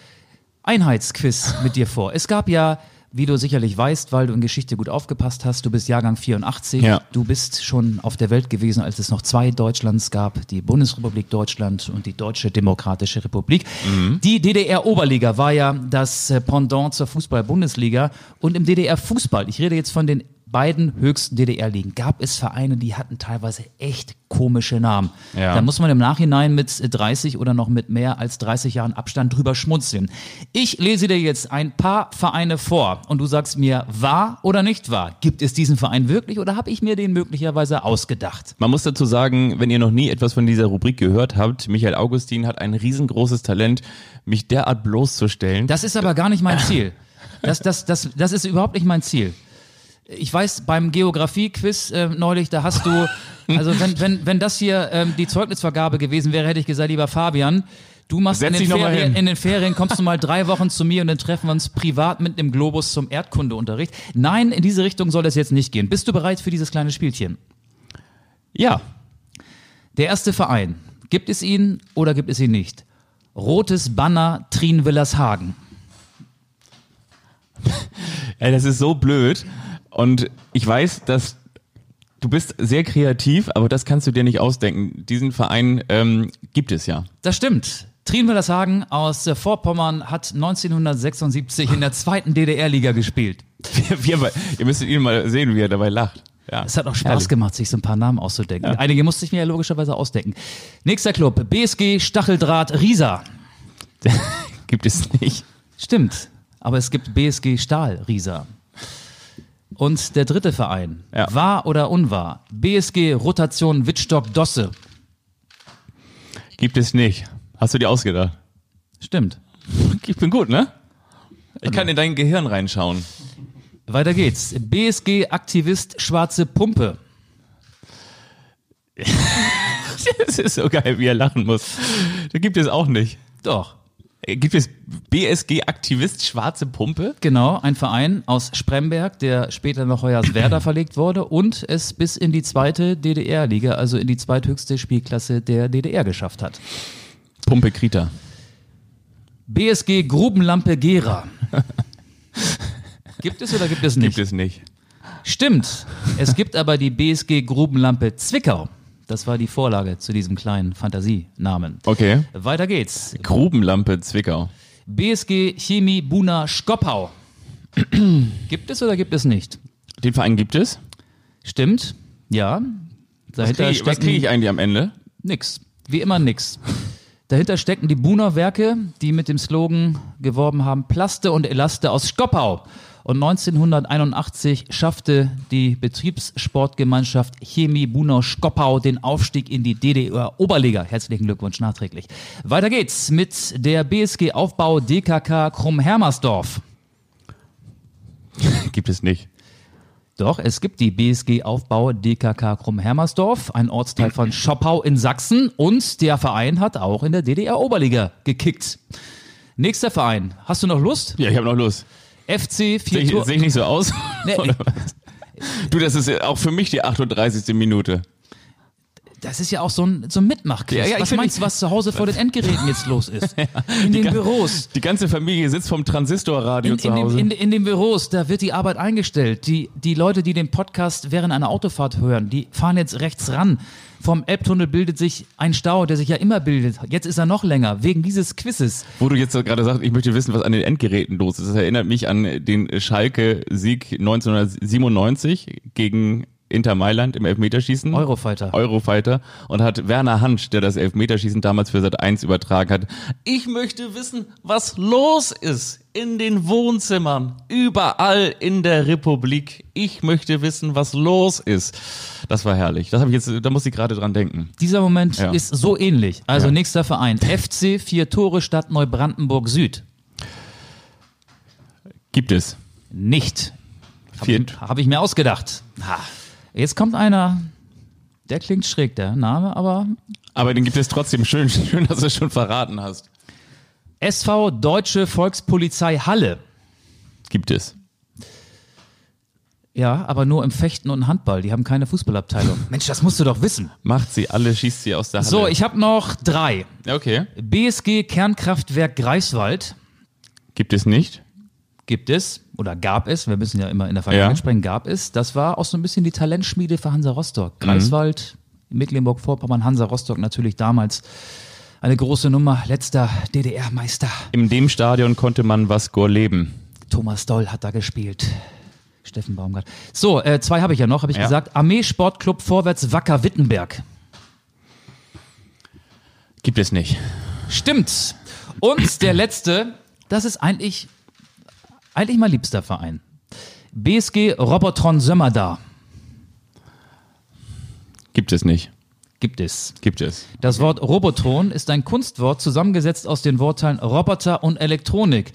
Einheitsquiz mit dir vor. Es gab ja, wie du sicherlich weißt, weil du in Geschichte gut aufgepasst hast, du bist Jahrgang 84, Ja. du bist schon auf der Welt gewesen, als es noch zwei Deutschlands gab, die Bundesrepublik Deutschland und die Deutsche Demokratische Republik. Die DDR-Oberliga war ja das äh, Pendant zur Fußball-Bundesliga und im DDR-Fußball, ich rede jetzt von den beiden höchsten DDR-Ligen, gab es Vereine, die hatten teilweise echt komische Namen. Ja. Da muss man im Nachhinein mit 30 oder noch mit mehr als 30 Jahren Abstand drüber schmunzeln. Ich lese dir jetzt ein paar Vereine vor und du sagst mir, wahr oder nicht wahr? Gibt es diesen Verein wirklich oder habe ich mir den möglicherweise ausgedacht? Man muss dazu sagen, wenn ihr noch nie etwas von dieser Rubrik gehört habt, Michael Augustin hat ein riesengroßes Talent, mich derart bloßzustellen. Das ist aber gar nicht mein Ziel. Das, das, das, das ist überhaupt nicht mein Ziel. Ich weiß, beim Geografie-Quiz äh, neulich, da hast du, also wenn, wenn, wenn das hier ähm, die Zeugnisvergabe gewesen wäre, hätte ich gesagt, lieber Fabian, du machst in den, Ferien, in den Ferien, kommst du mal drei Wochen zu mir und dann treffen wir uns privat mit einem Globus zum Erdkundeunterricht. Nein, in diese Richtung soll es jetzt nicht gehen. Bist du bereit für dieses kleine Spielchen? ja, Der erste Verein, gibt es ihn oder gibt es ihn nicht? Rotes Banner Trien Willershagen. Ey, das ist so blöd. Und ich weiß, dass du bist sehr kreativ, aber das kannst du dir nicht ausdenken. Diesen Verein ähm, gibt es ja. Das stimmt. Trien Willershagen aus Vorpommern hat 1976 in der zweiten DDR-Liga gespielt. Wir, wir, ihr müsstet ihn mal sehen, wie er dabei lacht. Ja. Es hat auch Spaß Herrlich. gemacht, sich so ein paar Namen auszudenken. Einige musste ich mir ja logischerweise ausdenken. Nächster Club, BSG Stacheldraht Riesa. Gibt es nicht. Stimmt, aber es gibt BSG Stahl Riesa. Und der dritte Verein, Ja. wahr oder unwahr? BSG Rotation Wittstock Dosse. Gibt es nicht. Hast du dir ausgedacht? Stimmt. Ich bin gut, ne? Ich kann in dein Gehirn reinschauen. Weiter geht's. BSG Aktivist Schwarze Pumpe. Es ist so geil, wie er lachen muss. Da gibt es auch nicht. Doch. Äh, Gibt es BSG-Aktivist Schwarze Pumpe? Genau, ein Verein aus Spremberg, der später nach Hoyerswerda verlegt wurde und es bis in die zweite DDR-Liga, also in die zweithöchste Spielklasse der DDR geschafft hat. Pumpe Krita. BSG Grubenlampe Gera. Gibt es oder gibt es nicht? Gibt es nicht. Stimmt. Es gibt aber die BSG Grubenlampe Zwickau. Das war die Vorlage zu diesem kleinen Fantasienamen. Okay. Weiter geht's. Grubenlampe Zwickau. BSG Chemie Buna Skoppau. gibt es oder gibt es nicht? Den Verein gibt es. Stimmt. Ja. Was Dahinter kriege ich, was stecken krieg ich eigentlich am Ende? nix. Wie immer nix. Dahinter stecken die Buner Werke, die mit dem Slogan geworben haben, Plaste und Elaste aus Skoppau. Und 1981 schaffte die Betriebssportgemeinschaft Chemie Bunau Skoppau den Aufstieg in die DDR-Oberliga. Herzlichen Glückwunsch nachträglich. Weiter geht's mit der BSG Aufbau DKK Krumm-Hermersdorf. Gibt es nicht. Doch, es gibt die BSG Aufbau DKK Krumm-Hermersdorf, ein Ortsteil von Schoppau in Sachsen und der Verein hat auch in der DDR-Oberliga gekickt. Nächster Verein. Hast du noch Lust? Ja, ich habe noch Lust. FC Sehe vier ich, seh ich nicht so aus? Nee? Du, das ist auch für mich die 38. Minute. Das ist ja auch so ein, so ein Mitmachquiz. Ja, ja, ich was meinst du, was zu Hause vor den Endgeräten jetzt los ist? In den Büros. Die ganze Familie sitzt vom Transistorradio In, zu in, Hause. dem, in, in den Büros, da wird die Arbeit eingestellt. Die, die Leute, die den Podcast während einer Autofahrt hören, die fahren jetzt rechts ran. Vom Elbtunnel bildet sich ein Stau, der sich ja immer bildet. Jetzt ist er noch länger, wegen dieses Quizzes. Wo du jetzt gerade sagst, ich möchte wissen, was an den Endgeräten los ist. Das erinnert mich an den Schalke-Sieg 1997 gegen Inter Mailand im Elfmeterschießen. Eurofighter. Eurofighter. Und hat Werner Hansch, der das Elfmeterschießen damals für Sat 1 übertragen hat, ich möchte wissen, was los ist in den Wohnzimmern, überall in der Republik. Ich möchte wissen, was los ist. Das war herrlich. Das habe ich jetzt, da muss ich gerade dran denken. Dieser Moment Ja. ist so ähnlich. Also Ja. nächster Verein. FC Vier Tore Stadt Neubrandenburg Süd. Gibt es. Nicht. Habe ich mir ausgedacht. Ha. Jetzt kommt einer, der klingt schräg, der Name, aber aber den gibt es trotzdem. Schön, schön, dass du es schon verraten hast. SV Deutsche Volkspolizei Halle. Gibt es. Ja, aber nur im Fechten und Handball. Die haben keine Fußballabteilung. Mensch, das musst du doch wissen. Macht sie alle, schießt sie aus der Halle. So, ich habe noch drei. Okay. BSG Kernkraftwerk Greifswald Gibt es nicht? Gibt es oder gab es, wir müssen ja immer in der Vergangenheit Ja. sprechen, gab es. Das war auch so ein bisschen die Talentschmiede für Hansa Rostock. Greifswald, Mecklenburg-Vorpommern, Hansa Rostock natürlich damals eine große Nummer. Letzter DDR-Meister. In dem Stadion konnte man was Gor leben. Thomas Doll hat da gespielt. Steffen Baumgart. So, äh, zwei habe ich ja noch, habe ich Ja. gesagt. Armeesportclub Vorwärts Wacker Wittenberg. Gibt es nicht. Stimmt. Und der letzte, das ist eigentlich, eigentlich mein liebster Verein. BSG Robotron Sömmerda Gibt es nicht. gibt es. Gibt es. Das Wort Robotron ist ein Kunstwort zusammengesetzt aus den Wortteilen Roboter und Elektronik.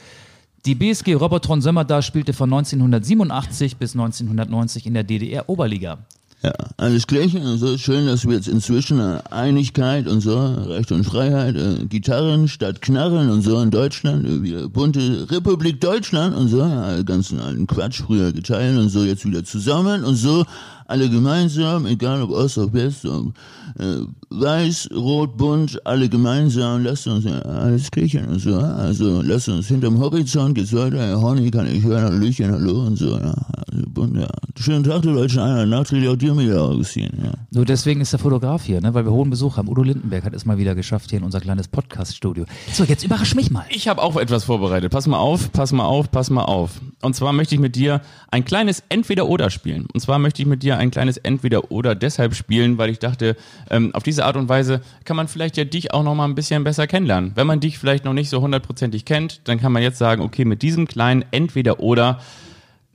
Die BSG Robotron Sömmerda spielte von 1987 bis 1990 in der DDR-Oberliga. Ja, alles Gleiche. Also schön, dass wir jetzt inzwischen äh, Einigkeit und so, Recht und Freiheit, äh, Gitarren statt Knarren und so in Deutschland, äh, wieder bunte Republik Deutschland und so, ja, ganzen alten Quatsch früher geteilt und so jetzt wieder zusammen und so, alle gemeinsam, egal ob Ost, ob West, ob äh, Weiß, Rot, Bunt, alle gemeinsam, lasst uns ja, alles Kirchen und so, ja, also lasst uns hinterm Horizont geht's weiter, Herr Honey kann ich hören, Hallöchen, hallo und so, ja, also bunt, ja. Schönen Tag, du deutschen Einheit, nachträglich auch dir wieder Augustin, ja. Nur deswegen ist der Fotograf hier, ne? weil wir hohen Besuch haben. Udo Lindenberg hat es mal wieder geschafft hier in unser kleines Podcast-Studio. So, jetzt überrasch mich mal. Ich habe auch etwas vorbereitet. Pass mal auf, pass mal auf, pass mal auf. Und zwar möchte ich mit dir ein kleines Entweder-Oder spielen. Und zwar möchte ich mit dir ein kleines Entweder-Oder deshalb spielen, weil ich dachte, ähm, auf diese Art und Weise kann man vielleicht ja dich auch noch mal ein bisschen besser kennenlernen. Wenn man dich vielleicht noch nicht so hundertprozentig kennt, dann kann man jetzt sagen, okay, mit diesem kleinen Entweder-Oder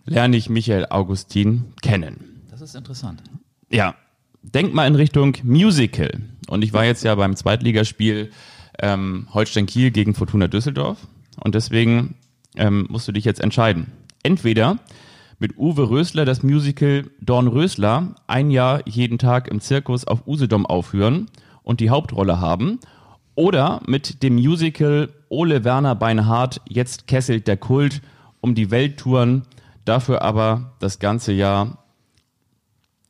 lerne ich Michael Augustin kennen. Das ist interessant. Ja, denk mal in Richtung Musical. Und ich war jetzt ja beim Zweitligaspiel ähm, Holstein Kiel gegen Fortuna Düsseldorf. Und deswegen ähm, musst du dich jetzt entscheiden. Entweder mit Uwe Rösler das Musical Dorn Rösler ein Jahr jeden Tag im Zirkus auf Usedom aufführen und die Hauptrolle haben. Oder mit dem Musical Ole Werner Beinhardt, jetzt kesselt der Kult, um die Welt touren, dafür aber das ganze Jahr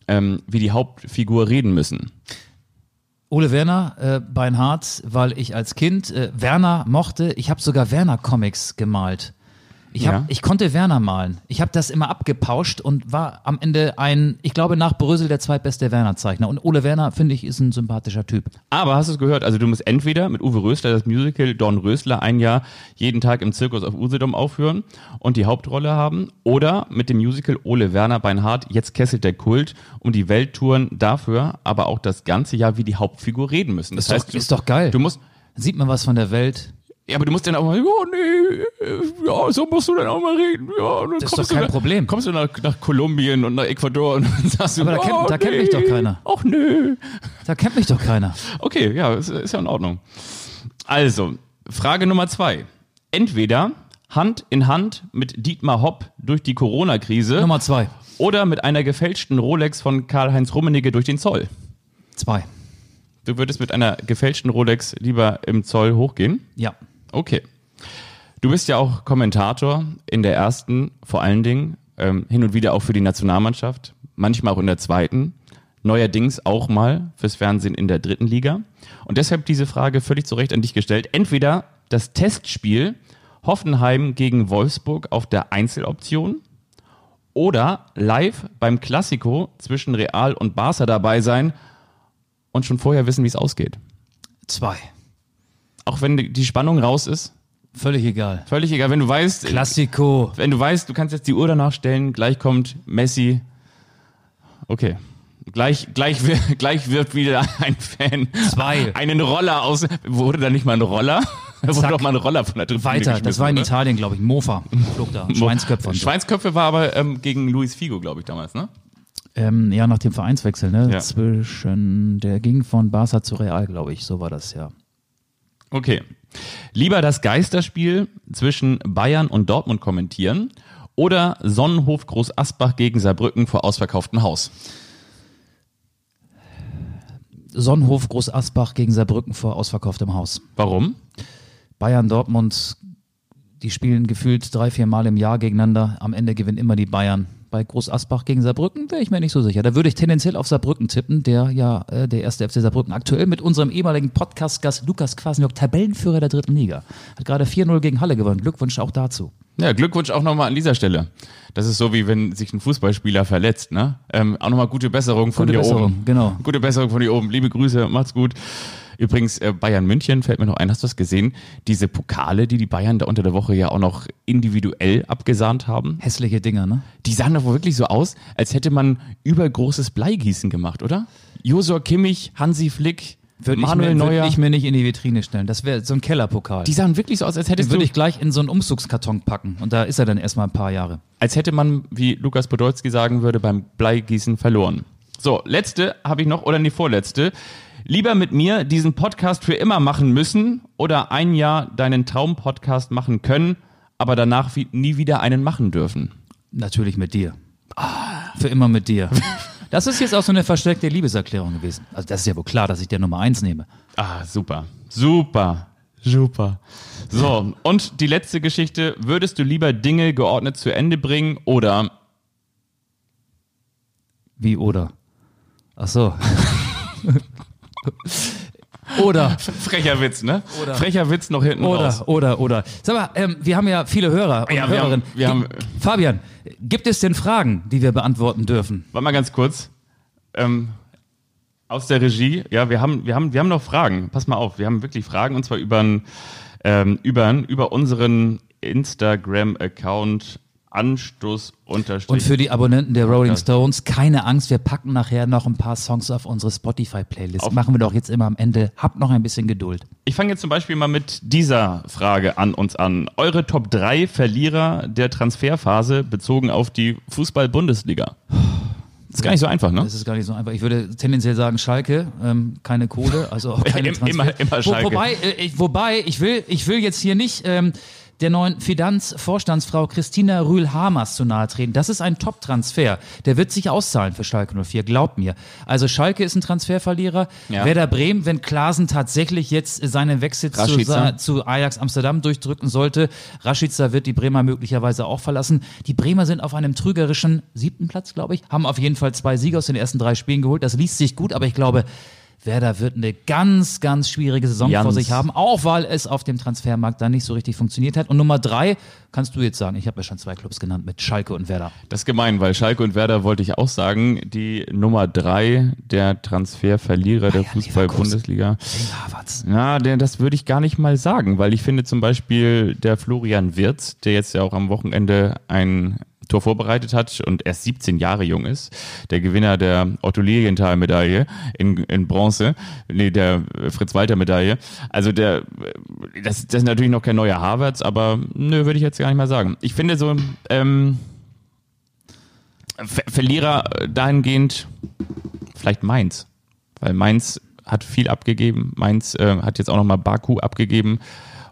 ähm, wie die Hauptfigur reden müssen. Ole Werner, äh, Beinhardt, weil ich als Kind äh, Werner mochte. Ich habe sogar Werner-Comics gemalt. Ich, hab, Ja. ich konnte Werner malen. Ich habe das immer abgepauscht und war am Ende ein, ich glaube nach Brösel der zweitbeste Werner-Zeichner. Und Ole Werner, finde ich, ist ein sympathischer Typ. Aber hast du es gehört? Also du musst entweder mit Uwe Rösler das Musical Don Rösler ein Jahr jeden Tag im Zirkus auf Usedom aufführen und die Hauptrolle haben oder mit dem Musical Ole Werner Beinhardt, jetzt kesselt der Kult, um die Welt touren, dafür aber auch das ganze Jahr wie die Hauptfigur reden müssen. Das Ist, heißt, doch, du, ist doch geil. du musst Sieht man was von der Welt. Ja, aber du musst dann auch mal, oh nee, ja, so musst du dann auch mal reden. Ja, Das ist doch kein du, Problem. Kommst du nach, nach Kolumbien und nach Ecuador und dann sagst du, Aber da kennt- oh, da kennt mich nee, doch keiner. Ach nö. Da kennt mich doch keiner. Okay, ja, ist, ist ja in Ordnung. Also, Frage Nummer zwei. Entweder Hand in Hand mit Dietmar Hopp durch die Corona-Krise Nummer zwei. oder mit einer gefälschten Rolex von Karl-Heinz Rummenigge durch den Zoll. Zwei. Du würdest mit einer gefälschten Rolex lieber im Zoll hochgehen? Ja. Okay. Du bist ja auch Kommentator in der ersten, vor allen Dingen, ähm, hin und wieder auch für die Nationalmannschaft, manchmal auch in der zweiten, neuerdings auch mal fürs Fernsehen in der dritten Liga. Und deshalb diese Frage völlig zu Recht an dich gestellt. Entweder das Testspiel Hoffenheim gegen Wolfsburg auf der Einzeloption oder live beim Klassiko zwischen Real und Barca dabei sein und schon vorher wissen, wie es ausgeht. Zwei. Auch wenn die- Spannung raus ist, Völlig egal. Völlig egal, wenn du weißt, Klassiko. wenn du weißt, du kannst jetzt die Uhr danach stellen, gleich kommt Messi. Okay. Gleich, gleich, gleich wird wieder ein Fan Zwei. einen Roller aus. Wurde da nicht mal ein Roller? Da wurde doch mal ein Roller von der Tribüne Weiter. Das war in oder? Italien, glaube ich. Mofa. Flog da. Schweinsköpfe. Schweinsköpfe war aber ähm, gegen Luis Figo, glaube ich, damals, ne? Ähm, ja, nach dem Vereinswechsel, ne? Ja. Zwischen, der ging von Barca zu Real, glaube ich. So war das, ja. Okay. Lieber das Geisterspiel zwischen Bayern und Dortmund kommentieren oder Sonnenhof Groß Asbach gegen Saarbrücken vor ausverkauftem Haus. Sonnenhof Groß Asbach gegen Saarbrücken vor ausverkauftem Haus. Warum? Bayern, Dortmund, die spielen gefühlt drei, vier Mal im Jahr gegeneinander. Am Ende gewinnen immer die Bayern. Bei Groß Asbach gegen Saarbrücken wäre ich mir nicht so sicher. Da würde ich tendenziell auf Saarbrücken tippen, der ja äh, der erste FC Saarbrücken aktuell mit unserem ehemaligen Podcast-Gast Lukas Kwasniok, Tabellenführer der dritten Liga. Hat gerade 4-0 gegen Halle gewonnen. Glückwunsch auch dazu. Ja, Glückwunsch auch nochmal an dieser Stelle. Das ist so, wie wenn sich ein Fußballspieler verletzt, ne? Ähm, auch nochmal gute Besserung von Gute dir Besserung, oben. genau. Gute Besserung von dir oben. Liebe Grüße, macht's gut. Übrigens, äh, Bayern München fällt mir noch ein, hast du das gesehen? Diese Pokale, die die Bayern da unter der Woche ja auch noch individuell abgesahnt haben, Hässliche Dinger, ne? die sahen doch wirklich so aus, als hätte man übergroßes Bleigießen gemacht, oder? Josua Kimmich, Hansi Flick, Würde Manuel ich, mir, Neuer. würde ich mir nicht in die Vitrine stellen. Das wäre so ein Kellerpokal. die sahen wirklich so aus, als Den hättest würde du, ich gleich in so einen Umzugskarton packen. Und da ist er dann erstmal ein paar Jahre. als hätte man, wie Lukas Podolski sagen würde, beim Bleigießen verloren. So, letzte habe ich noch, oder die vorletzte. Lieber mit mir diesen Podcast für immer machen müssen oder ein Jahr deinen Traumpodcast machen können, aber danach wie, nie wieder einen machen dürfen. Natürlich mit dir. Für immer mit dir. Das ist jetzt auch so eine versteckte Liebeserklärung gewesen. Also das ist ja wohl klar, dass ich der Nummer eins nehme. Ah, super. Super. Super. So, und die letzte Geschichte. Würdest du lieber Dinge geordnet zu Ende bringen oder Wie oder? Ach so. oder, frecher Witz, ne? Oder. Frecher Witz noch hinten raus. oder, oder, oder. Sag mal, ähm, wir haben ja viele Hörer und Ja, wir Hörerinnen. haben- wir haben- Fabian, gibt es denn Fragen, die wir beantworten dürfen? Warte mal ganz kurz. Ähm, aus der Regie, ja, wir haben, wir haben, wir haben noch Fragen. Pass mal auf, wir haben wirklich Fragen und zwar über, ähm, über, über unseren Instagram-Account Anstoß unterstrich. Und für die Abonnenten der Rolling. Stones, keine Angst, wir packen nachher noch ein paar Songs auf unsere Spotify-Playlist. Machen wir doch jetzt immer am Ende. Habt noch ein bisschen Geduld. Ich fange jetzt zum Beispiel mal mit dieser Frage an uns an. Eure Top 3 Verlierer der Transferphase bezogen auf die Fußball-Bundesliga. Ist gar nicht so einfach, ne? Das ist gar nicht so einfach. Ich würde tendenziell sagen Schalke, ähm, keine Kohle, also auch keine Im- Transfer. immer- immer Schalke. Wo, wobei, äh, ich, wobei ich will, ich will jetzt hier nicht ähm, der neuen Finanzvorstandsfrau Christina Rühl-Hamers zu nahe treten. Das ist ein Top-Transfer. Der wird sich auszahlen für Schalke 04, glaubt mir. Also Schalke ist ein Transferverlierer. Ja. Werder Bremen, wenn Klaasen tatsächlich jetzt seinen Wechsel zu, zu Ajax Amsterdam durchdrücken sollte, Rashica wird die Bremer möglicherweise auch verlassen. Die Bremer sind auf einem trügerischen siebten Platz, glaube ich, haben auf jeden Fall zwei Siege aus den ersten drei Spielen geholt. Das liest sich gut, aber ich glaube, Werder wird eine ganz, ganz schwierige Saison Ganz. vor sich haben, auch weil es auf dem Transfermarkt da nicht so richtig funktioniert hat. Und Nummer drei, kannst du jetzt sagen, ich habe ja schon zwei Clubs genannt mit Schalke und Werder. Das ist gemein, weil Schalke und Werder wollte ich auch sagen, die Nummer 3 der Transferverlierer der Bayern Fußball-Bundesliga. Ja, das würde ich gar nicht mal sagen, weil ich finde zum Beispiel der Florian Wirz, der jetzt ja auch am Wochenende ein Tor vorbereitet hat und erst 17 Jahre jung ist, der Gewinner der Otto Lilienthal-Medaille in, in Bronze, nee, der Fritz-Walter-Medaille. Also der, das, das ist natürlich noch kein neuer Havertz, aber nö, würde ich jetzt gar nicht mal sagen. Ich finde so, ähm, Ver Verlierer dahingehend vielleicht Mainz, weil Mainz hat viel abgegeben. Mainz äh, hat jetzt auch nochmal Baku abgegeben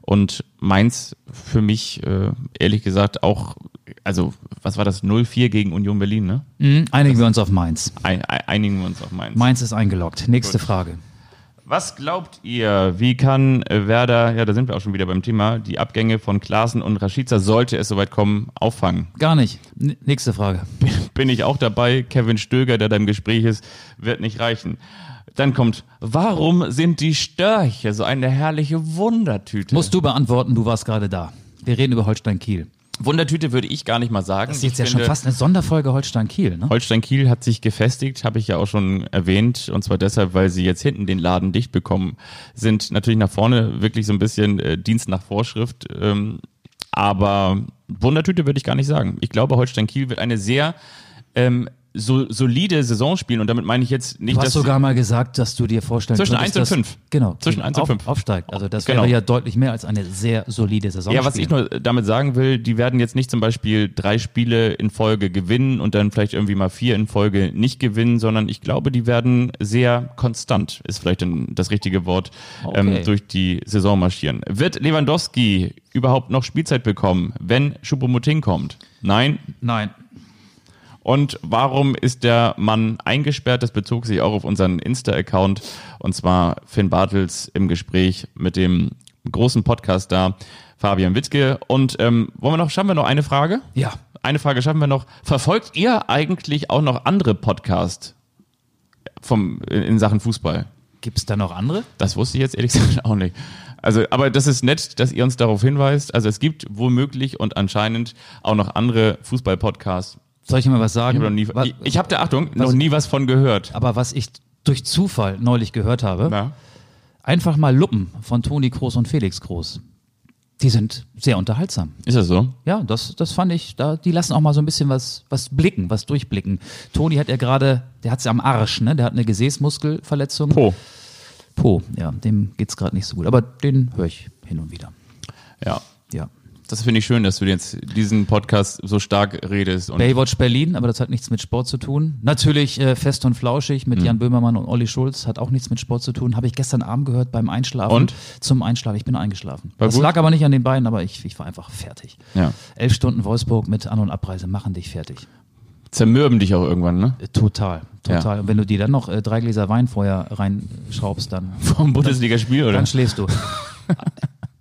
und Mainz für mich äh, ehrlich gesagt auch, also was war das 0-4 gegen Union Berlin, ne? Mhm, einigen wir uns auf Mainz. Ein, ein, einigen wir uns auf Mainz. Mainz ist eingeloggt. Nächste Frage. Was glaubt ihr, wie kann äh, Werder, ja, da sind wir auch schon wieder beim Thema, die Abgänge von Klaassen und Rashica, sollte es soweit kommen, auffangen? Gar nicht. N nächste Frage. bin ich auch dabei. Kevin Stöger, der da im Gespräch ist, wird nicht reichen. Dann kommt, warum sind die Störche so eine herrliche Wundertüte? Musst du beantworten, du warst gerade da. Wir reden über Holstein-Kiel. Wundertüte würde ich gar nicht mal sagen. Das ist jetzt Ich ja schon finde, fast eine Sonderfolge Holstein-Kiel, ne? Holstein Kiel hat sich gefestigt, habe ich ja auch schon erwähnt, und zwar deshalb, weil sie jetzt hinten den Laden dicht bekommen, sind natürlich nach vorne wirklich so ein bisschen äh, Dienst nach Vorschrift, ähm, aber Wundertüte würde ich gar nicht sagen. Ich glaube, Holstein Kiel wird eine sehr ähm, so, solide Saison spielen und damit meine ich jetzt nicht, Du hast dass sogar mal gesagt, dass du dir vorstellen Zwischen könntest, eins und dass- fünf. Genau. Zwischen Kiel eins und auf, fünf. Aufsteigt. Also das Genau. wäre ja deutlich mehr als eine sehr solide Saison. Ja, was ich nur damit sagen will, die werden jetzt nicht zum Beispiel drei Spiele in Folge gewinnen und dann vielleicht irgendwie mal vier in Folge nicht gewinnen, sondern ich glaube, die werden sehr konstant, ist vielleicht dann das richtige Wort, Okay. ähm, durch die Saison marschieren. Wird Lewandowski überhaupt noch Spielzeit bekommen, wenn Choupo-Moting kommt? Nein. Nein. Und warum ist der Mann eingesperrt? Das bezog sich auch auf unseren Insta-Account. Und zwar Finn Bartels im Gespräch mit dem großen Podcast da, Fabian Wittke. Und ähm, wollen wir noch, schaffen wir noch eine Frage? Ja. eine Frage schaffen wir noch. Verfolgt ihr eigentlich auch noch andere Podcasts vom, in Sachen Fußball? Gibt es da noch andere? Das wusste ich jetzt ehrlich gesagt auch nicht. Also, aber das ist nett, dass ihr uns darauf hinweist. Also es gibt womöglich und anscheinend auch noch andere Fußball-Podcasts. Soll ich mal was sagen? Ich habe nie, Was- ich, habe da Achtung noch nie was von gehört. aber was ich durch Zufall neulich gehört habe, Na? einfach mal Luppen von Toni Kroos und Felix Kroos. Die sind sehr unterhaltsam. Ist das so? Ja, das, das fand ich, da, die lassen auch mal so ein bisschen was, was blicken, was durchblicken. Toni hat ja gerade, der hat's ja am Arsch, ne? Der hat eine Gesäßmuskelverletzung. Po. Po, ja, dem geht's gerade nicht so gut. Aber den höre ich hin und wieder. Ja. Ja. Das finde ich schön, dass du jetzt diesen Podcast so stark redest. Und Baywatch Berlin, aber das hat nichts mit Sport zu tun. Natürlich äh, Fest und Flauschig Mhm. mit Jan Böhmermann und Olli Schulz hat auch nichts mit Sport zu tun. Habe ich gestern Abend gehört beim Einschlafen. Und? Zum Einschlafen. Ich bin eingeschlafen. War das gut? lag aber nicht an den beiden, aber ich, ich war einfach fertig. Ja. Elf Stunden Wolfsburg mit An- und Abreise machen dich fertig. zermürben dich auch irgendwann, ne? Äh, Total, total. Ja. Und wenn du dir dann noch äh, drei Gläser Wein vorher reinschraubst, dann, Vom Bundesligaspiel, oder? dann schläfst du.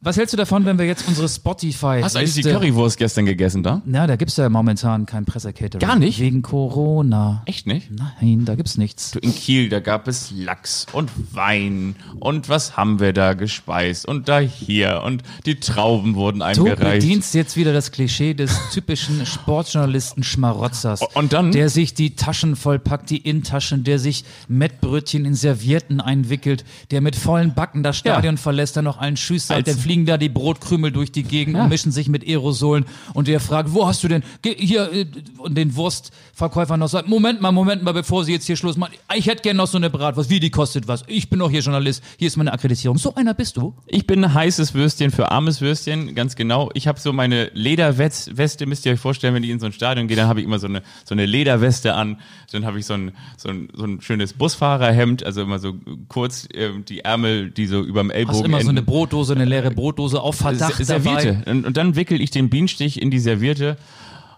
Was hältst du davon, wenn wir jetzt unsere Spotify Hast du eigentlich die Currywurst gestern gegessen da? Na, da gibt's ja momentan kein Presse-Catering. Gar nicht? Wegen Corona. Echt nicht? Nein, da gibt's nichts. Du, in Kiel, da gab es Lachs und Wein und was haben wir da gespeist und da hier und die Trauben wurden Du eingereicht. bedienst jetzt wieder das Klischee des typischen Sportjournalisten Schmarotzers. Und dann? Der sich die Taschen vollpackt, die Innentaschen, der sich Mettbrötchen in Servietten einwickelt, der mit vollen Backen das Stadion verlässt, dann noch allen Tschüss sagt, Als- dann fliegen da die Brotkrümel durch die Gegend und mischen sich mit Aerosolen und der fragt, wo hast du denn, hier, äh, und den Wurstverkäufer noch sagt, Moment mal, Moment mal, bevor Sie jetzt hier Schluss machen, ich hätte gerne noch so eine Bratwurst, wie die kostet was, ich bin doch hier Journalist, hier ist meine Akkreditierung. So einer bist du? Ich bin ein heißes Würstchen für armes Würstchen, ganz genau. Ich habe so meine Lederweste, müsst ihr euch vorstellen, wenn ich in so ein Stadion gehe, dann habe ich immer so eine, so eine Lederweste an. Dann habe ich so ein, so, ein, so ein schönes Busfahrerhemd, also immer so kurz ähm, die Ärmel, die so überm Ellbogen Hast immer so eine enden. Brotdose, eine leere Brotdose auf Verdacht Se- Serviette. dabei. Und, dann wickel ich den Bienenstich in die Serviette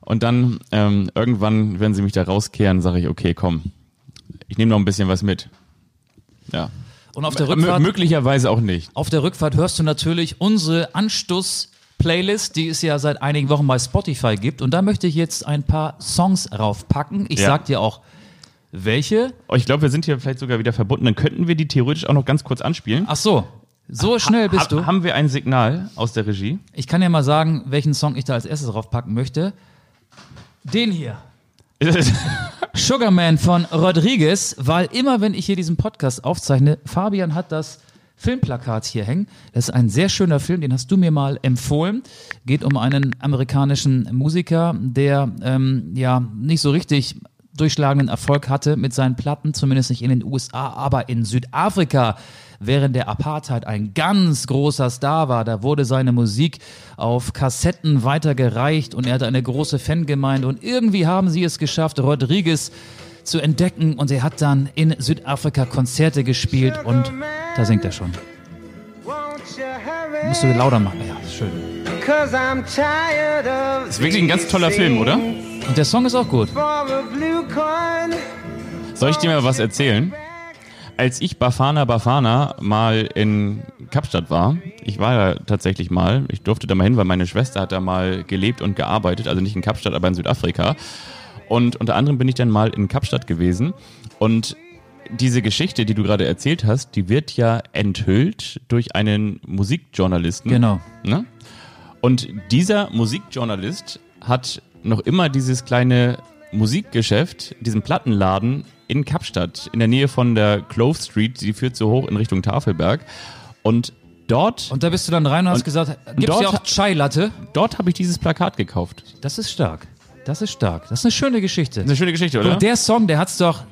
und dann ähm, irgendwann, wenn sie mich da rauskehren, sage ich, okay, komm, ich nehme noch ein bisschen was mit. Ja. Und auf der Rückfahrt, möglicherweise auch nicht. auf der Rückfahrt hörst du natürlich unsere Anstoß-Playlist, die es ja seit einigen Wochen bei Spotify gibt. Und da möchte ich jetzt ein paar Songs raufpacken. Ich Ja. sag dir auch, welche. Oh, ich glaube, wir sind hier vielleicht sogar wieder verbunden. Dann könnten wir die theoretisch auch noch ganz kurz anspielen. Ach so, so schnell bist Ha- du. Haben wir ein Signal aus der Regie? Ich kann ja mal sagen, welchen Song ich da als erstes raufpacken möchte. Den hier. Sugarman von Rodriguez, weil immer wenn ich hier diesen Podcast aufzeichne, Fabian hat das Filmplakat hier hängen. Das ist ein sehr schöner Film, den hast du mir mal empfohlen. Geht um einen amerikanischen Musiker, der ähm, ja nicht so richtig durchschlagenden Erfolg hatte mit seinen Platten, zumindest nicht in den USA, aber in Südafrika während der Apartheid ein ganz großer Star war. Da wurde seine Musik auf Kassetten weitergereicht und er hatte eine große Fangemeinde und irgendwie haben sie es geschafft, Rodriguez zu entdecken und er hat dann in Südafrika Konzerte gespielt und da singt er schon. Musst du lauter machen. Ja, ist schön. Das ist wirklich ein ganz toller Film, oder? Und der Song ist auch gut. Soll ich dir mal was erzählen? Als ich Bafana Bafana mal in Kapstadt war, ich war da tatsächlich mal, ich durfte da mal hin, weil meine Schwester hat da mal gelebt und gearbeitet, also nicht in Kapstadt, aber in Südafrika. Und unter anderem bin ich dann mal in Kapstadt gewesen und diese Geschichte, die du gerade erzählt hast, die wird ja enthüllt durch einen Musikjournalisten. Genau. Ne? Und dieser Musikjournalist hat noch immer dieses kleine Musikgeschäft, diesen Plattenladen in Kapstadt, in der Nähe von der Clove Street, die führt so hoch in Richtung Tafelberg. Und dort, Und da bist du dann rein und hast Und gesagt, gibt's dort hier auch ha- Chai-Latte? dort habe ich dieses Plakat gekauft. Das ist stark. Das ist stark. Das ist eine schöne Geschichte. Eine schöne Geschichte, oder? Und der Song, der hat's doch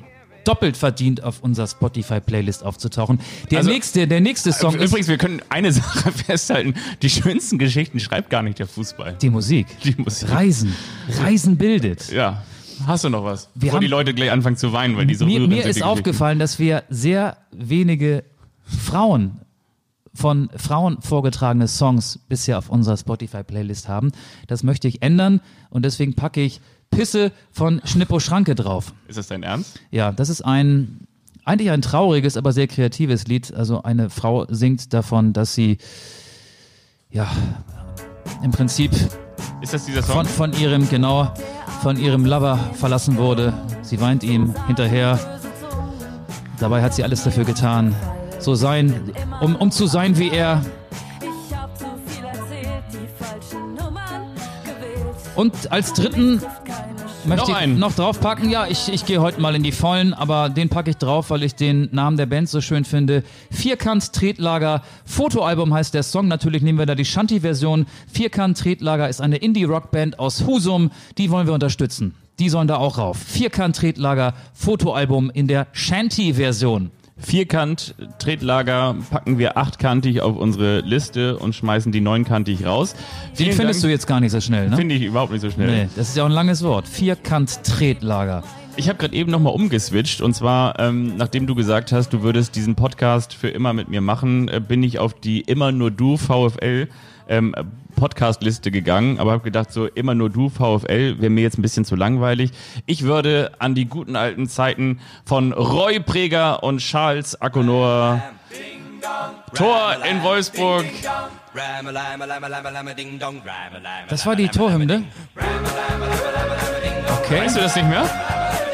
doppelt verdient, auf unserer Spotify-Playlist aufzutauchen. Der Also- nächste, der nächste Song ist Übrigens, wir können eine Sache festhalten. Die schönsten Geschichten schreibt gar nicht der Fußball. die Musik. Die Musik. Reisen. Reisen bildet. Ja. Hast du noch was? Wir Bevor die haben- Leute gleich anfangen zu weinen, weil die so mir, mir die ist aufgefallen, dass wir sehr wenige Frauen von Frauen vorgetragene Songs bisher auf unserer Spotify-Playlist haben. Das möchte ich ändern und deswegen packe ich Pisse von Schnippo Schranke drauf. Ist das dein Ernst? Ja, das ist ein eigentlich ein trauriges, aber sehr kreatives Lied. Also eine Frau singt davon, dass sie ja im Prinzip Ist das dieser Song? von, von ihrem, genau, von ihrem Lover verlassen wurde. Sie weint ihm hinterher. Dabei hat sie alles dafür getan, so sein, um, um zu sein wie er. Und als dritten möchte Noch ich einen. noch draufpacken. Ja, ich, ich gehe heute mal in die Vollen, aber den packe ich drauf, weil ich den Namen der Band so schön finde. Vierkant Tretlager, Fotoalbum heißt der Song. Natürlich nehmen wir da die Shanty-Version. Vierkant Tretlager ist eine Indie-Rock-Band aus Husum. Die wollen wir unterstützen. Die sollen da auch rauf. Vierkant Tretlager, Fotoalbum in der Shanty-Version. Vierkant Tretlager packen wir achtkantig auf unsere Liste und schmeißen die neunkantig raus. Den findest du jetzt gar nicht so schnell, ne? Finde ich überhaupt nicht so schnell. Nee, das ist ja auch ein langes Wort. Vierkant Tretlager. Ich habe gerade eben nochmal umgeswitcht und zwar, ähm, nachdem du gesagt hast, du würdest diesen Podcast für immer mit mir machen, äh, bin ich auf die Immer nur du VfL ähm, Podcast-Liste gegangen, aber habe gedacht, so immer nur du VfL wäre mir jetzt ein bisschen zu langweilig. Ich würde an die guten alten Zeiten von Roy Preger und Charles Akonor Tor in Wolfsburg. Das war die Torhymne. Okay. Weißt du das nicht mehr?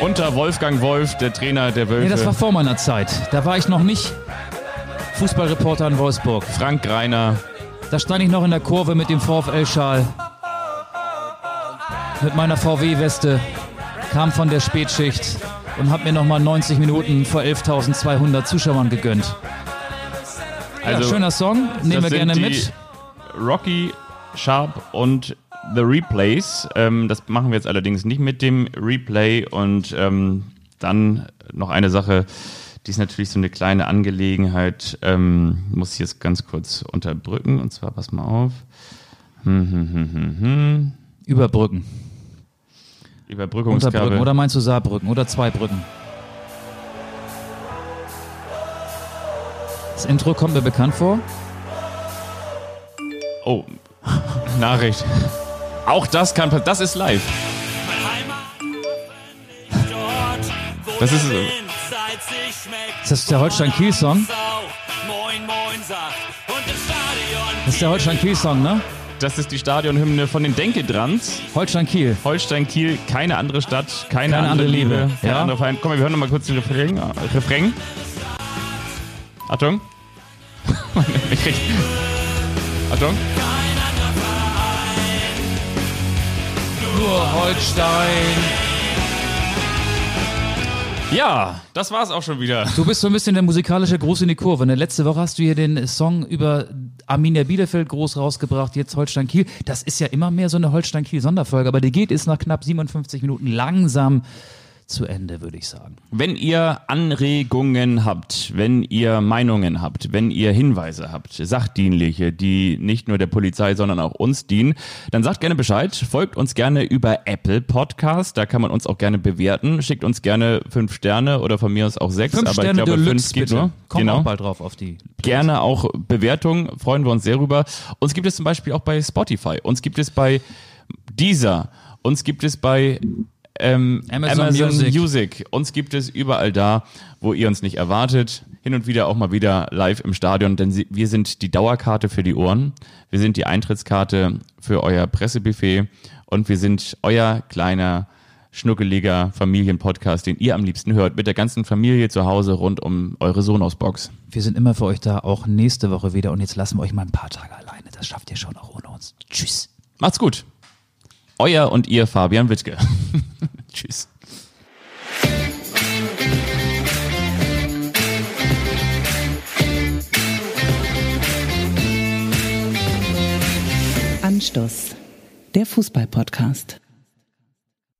Unter Wolfgang Wolf, der Trainer der Wölfe. Nee, das war vor meiner Zeit. Da war ich noch nicht Fußballreporter in Wolfsburg. Frank Greiner. Da stand ich noch in der Kurve mit dem VfL-Schal. Mit meiner VW-Weste. Kam von der Spätschicht und hab mir nochmal 90 Minuten vor 11.200 Zuschauern gegönnt. Also, ja, schöner Song. Nehmen wir gerne mit. Rocky, Sharp und The Replays. Ähm, das machen wir jetzt allerdings nicht mit dem Replay. Und ähm, dann noch eine Sache, die ist natürlich so eine kleine Angelegenheit. Ähm, muss ich jetzt ganz kurz unterbrücken. Und zwar, pass mal auf. Hm, hm, hm, hm, hm. Überbrücken. Überbrückungskabel. Unterbrücken. Oder meinst du Saarbrücken? Oder zwei Brücken? Das Intro kommt mir bekannt vor. Oh, Nachricht. Auch das kann passieren. Das ist live. Das ist. Ist das der Holstein-Kiel-Song? Das ist der Holstein-Kiel-Song, ne? Das ist die Stadionhymne von den Denke-Drans. Holstein-Kiel. Holstein, Kiel, keine andere Stadt, keine, Keine andere andere Liebe, Liebe, kein ja. anderer Verein. Komm, wir hören noch mal kurz den Refrain. Refrain. Achtung. ich krieg. Achtung. Nur Holstein. Ja, das war's auch schon wieder. Du bist so ein bisschen der musikalische Gruß in die Kurve. Ne? Letzte Woche hast du hier den Song über Arminia Bielefeld groß rausgebracht, jetzt Holstein-Kiel. Das ist ja immer mehr so eine Holstein-Kiel-Sonderfolge, aber die geht ist nach knapp 57 Minuten langsam zu Ende, würde ich sagen. Wenn ihr Anregungen habt, wenn ihr Meinungen habt, wenn ihr Hinweise habt, sachdienliche, die nicht nur der Polizei, sondern auch uns dienen, dann sagt gerne Bescheid, folgt uns gerne über Apple Podcast, da kann man uns auch gerne bewerten, schickt uns gerne fünf Sterne oder von mir aus auch sechs, Fünf aber Sterne ich glaube Deluxe, fünf geht bitte. nur. Kommen genau. auch bald drauf auf die. Gerne auch Bewertungen, freuen wir uns sehr rüber. Uns gibt es zum Beispiel auch bei Spotify, uns gibt es bei Deezer, uns gibt es bei ähm, Amazon Amazon, Music. Music. Uns gibt es überall da, wo ihr uns nicht erwartet. Hin und wieder auch mal wieder live im Stadion, denn wir sind die Dauerkarte für die Ohren. Wir sind die Eintrittskarte für euer Pressebuffet und wir sind euer kleiner schnuckeliger Familienpodcast, den ihr am liebsten hört, mit der ganzen Familie zu Hause rund um eure Sonos-Box. Wir sind immer für euch da, auch nächste Woche wieder. Und jetzt lassen wir euch mal ein paar Tage alleine. Das schafft ihr schon auch ohne uns. Tschüss. Macht's gut. Euer und ihr Fabian Wittke. Tschüss. Anstoß. Der Fußball-Podcast.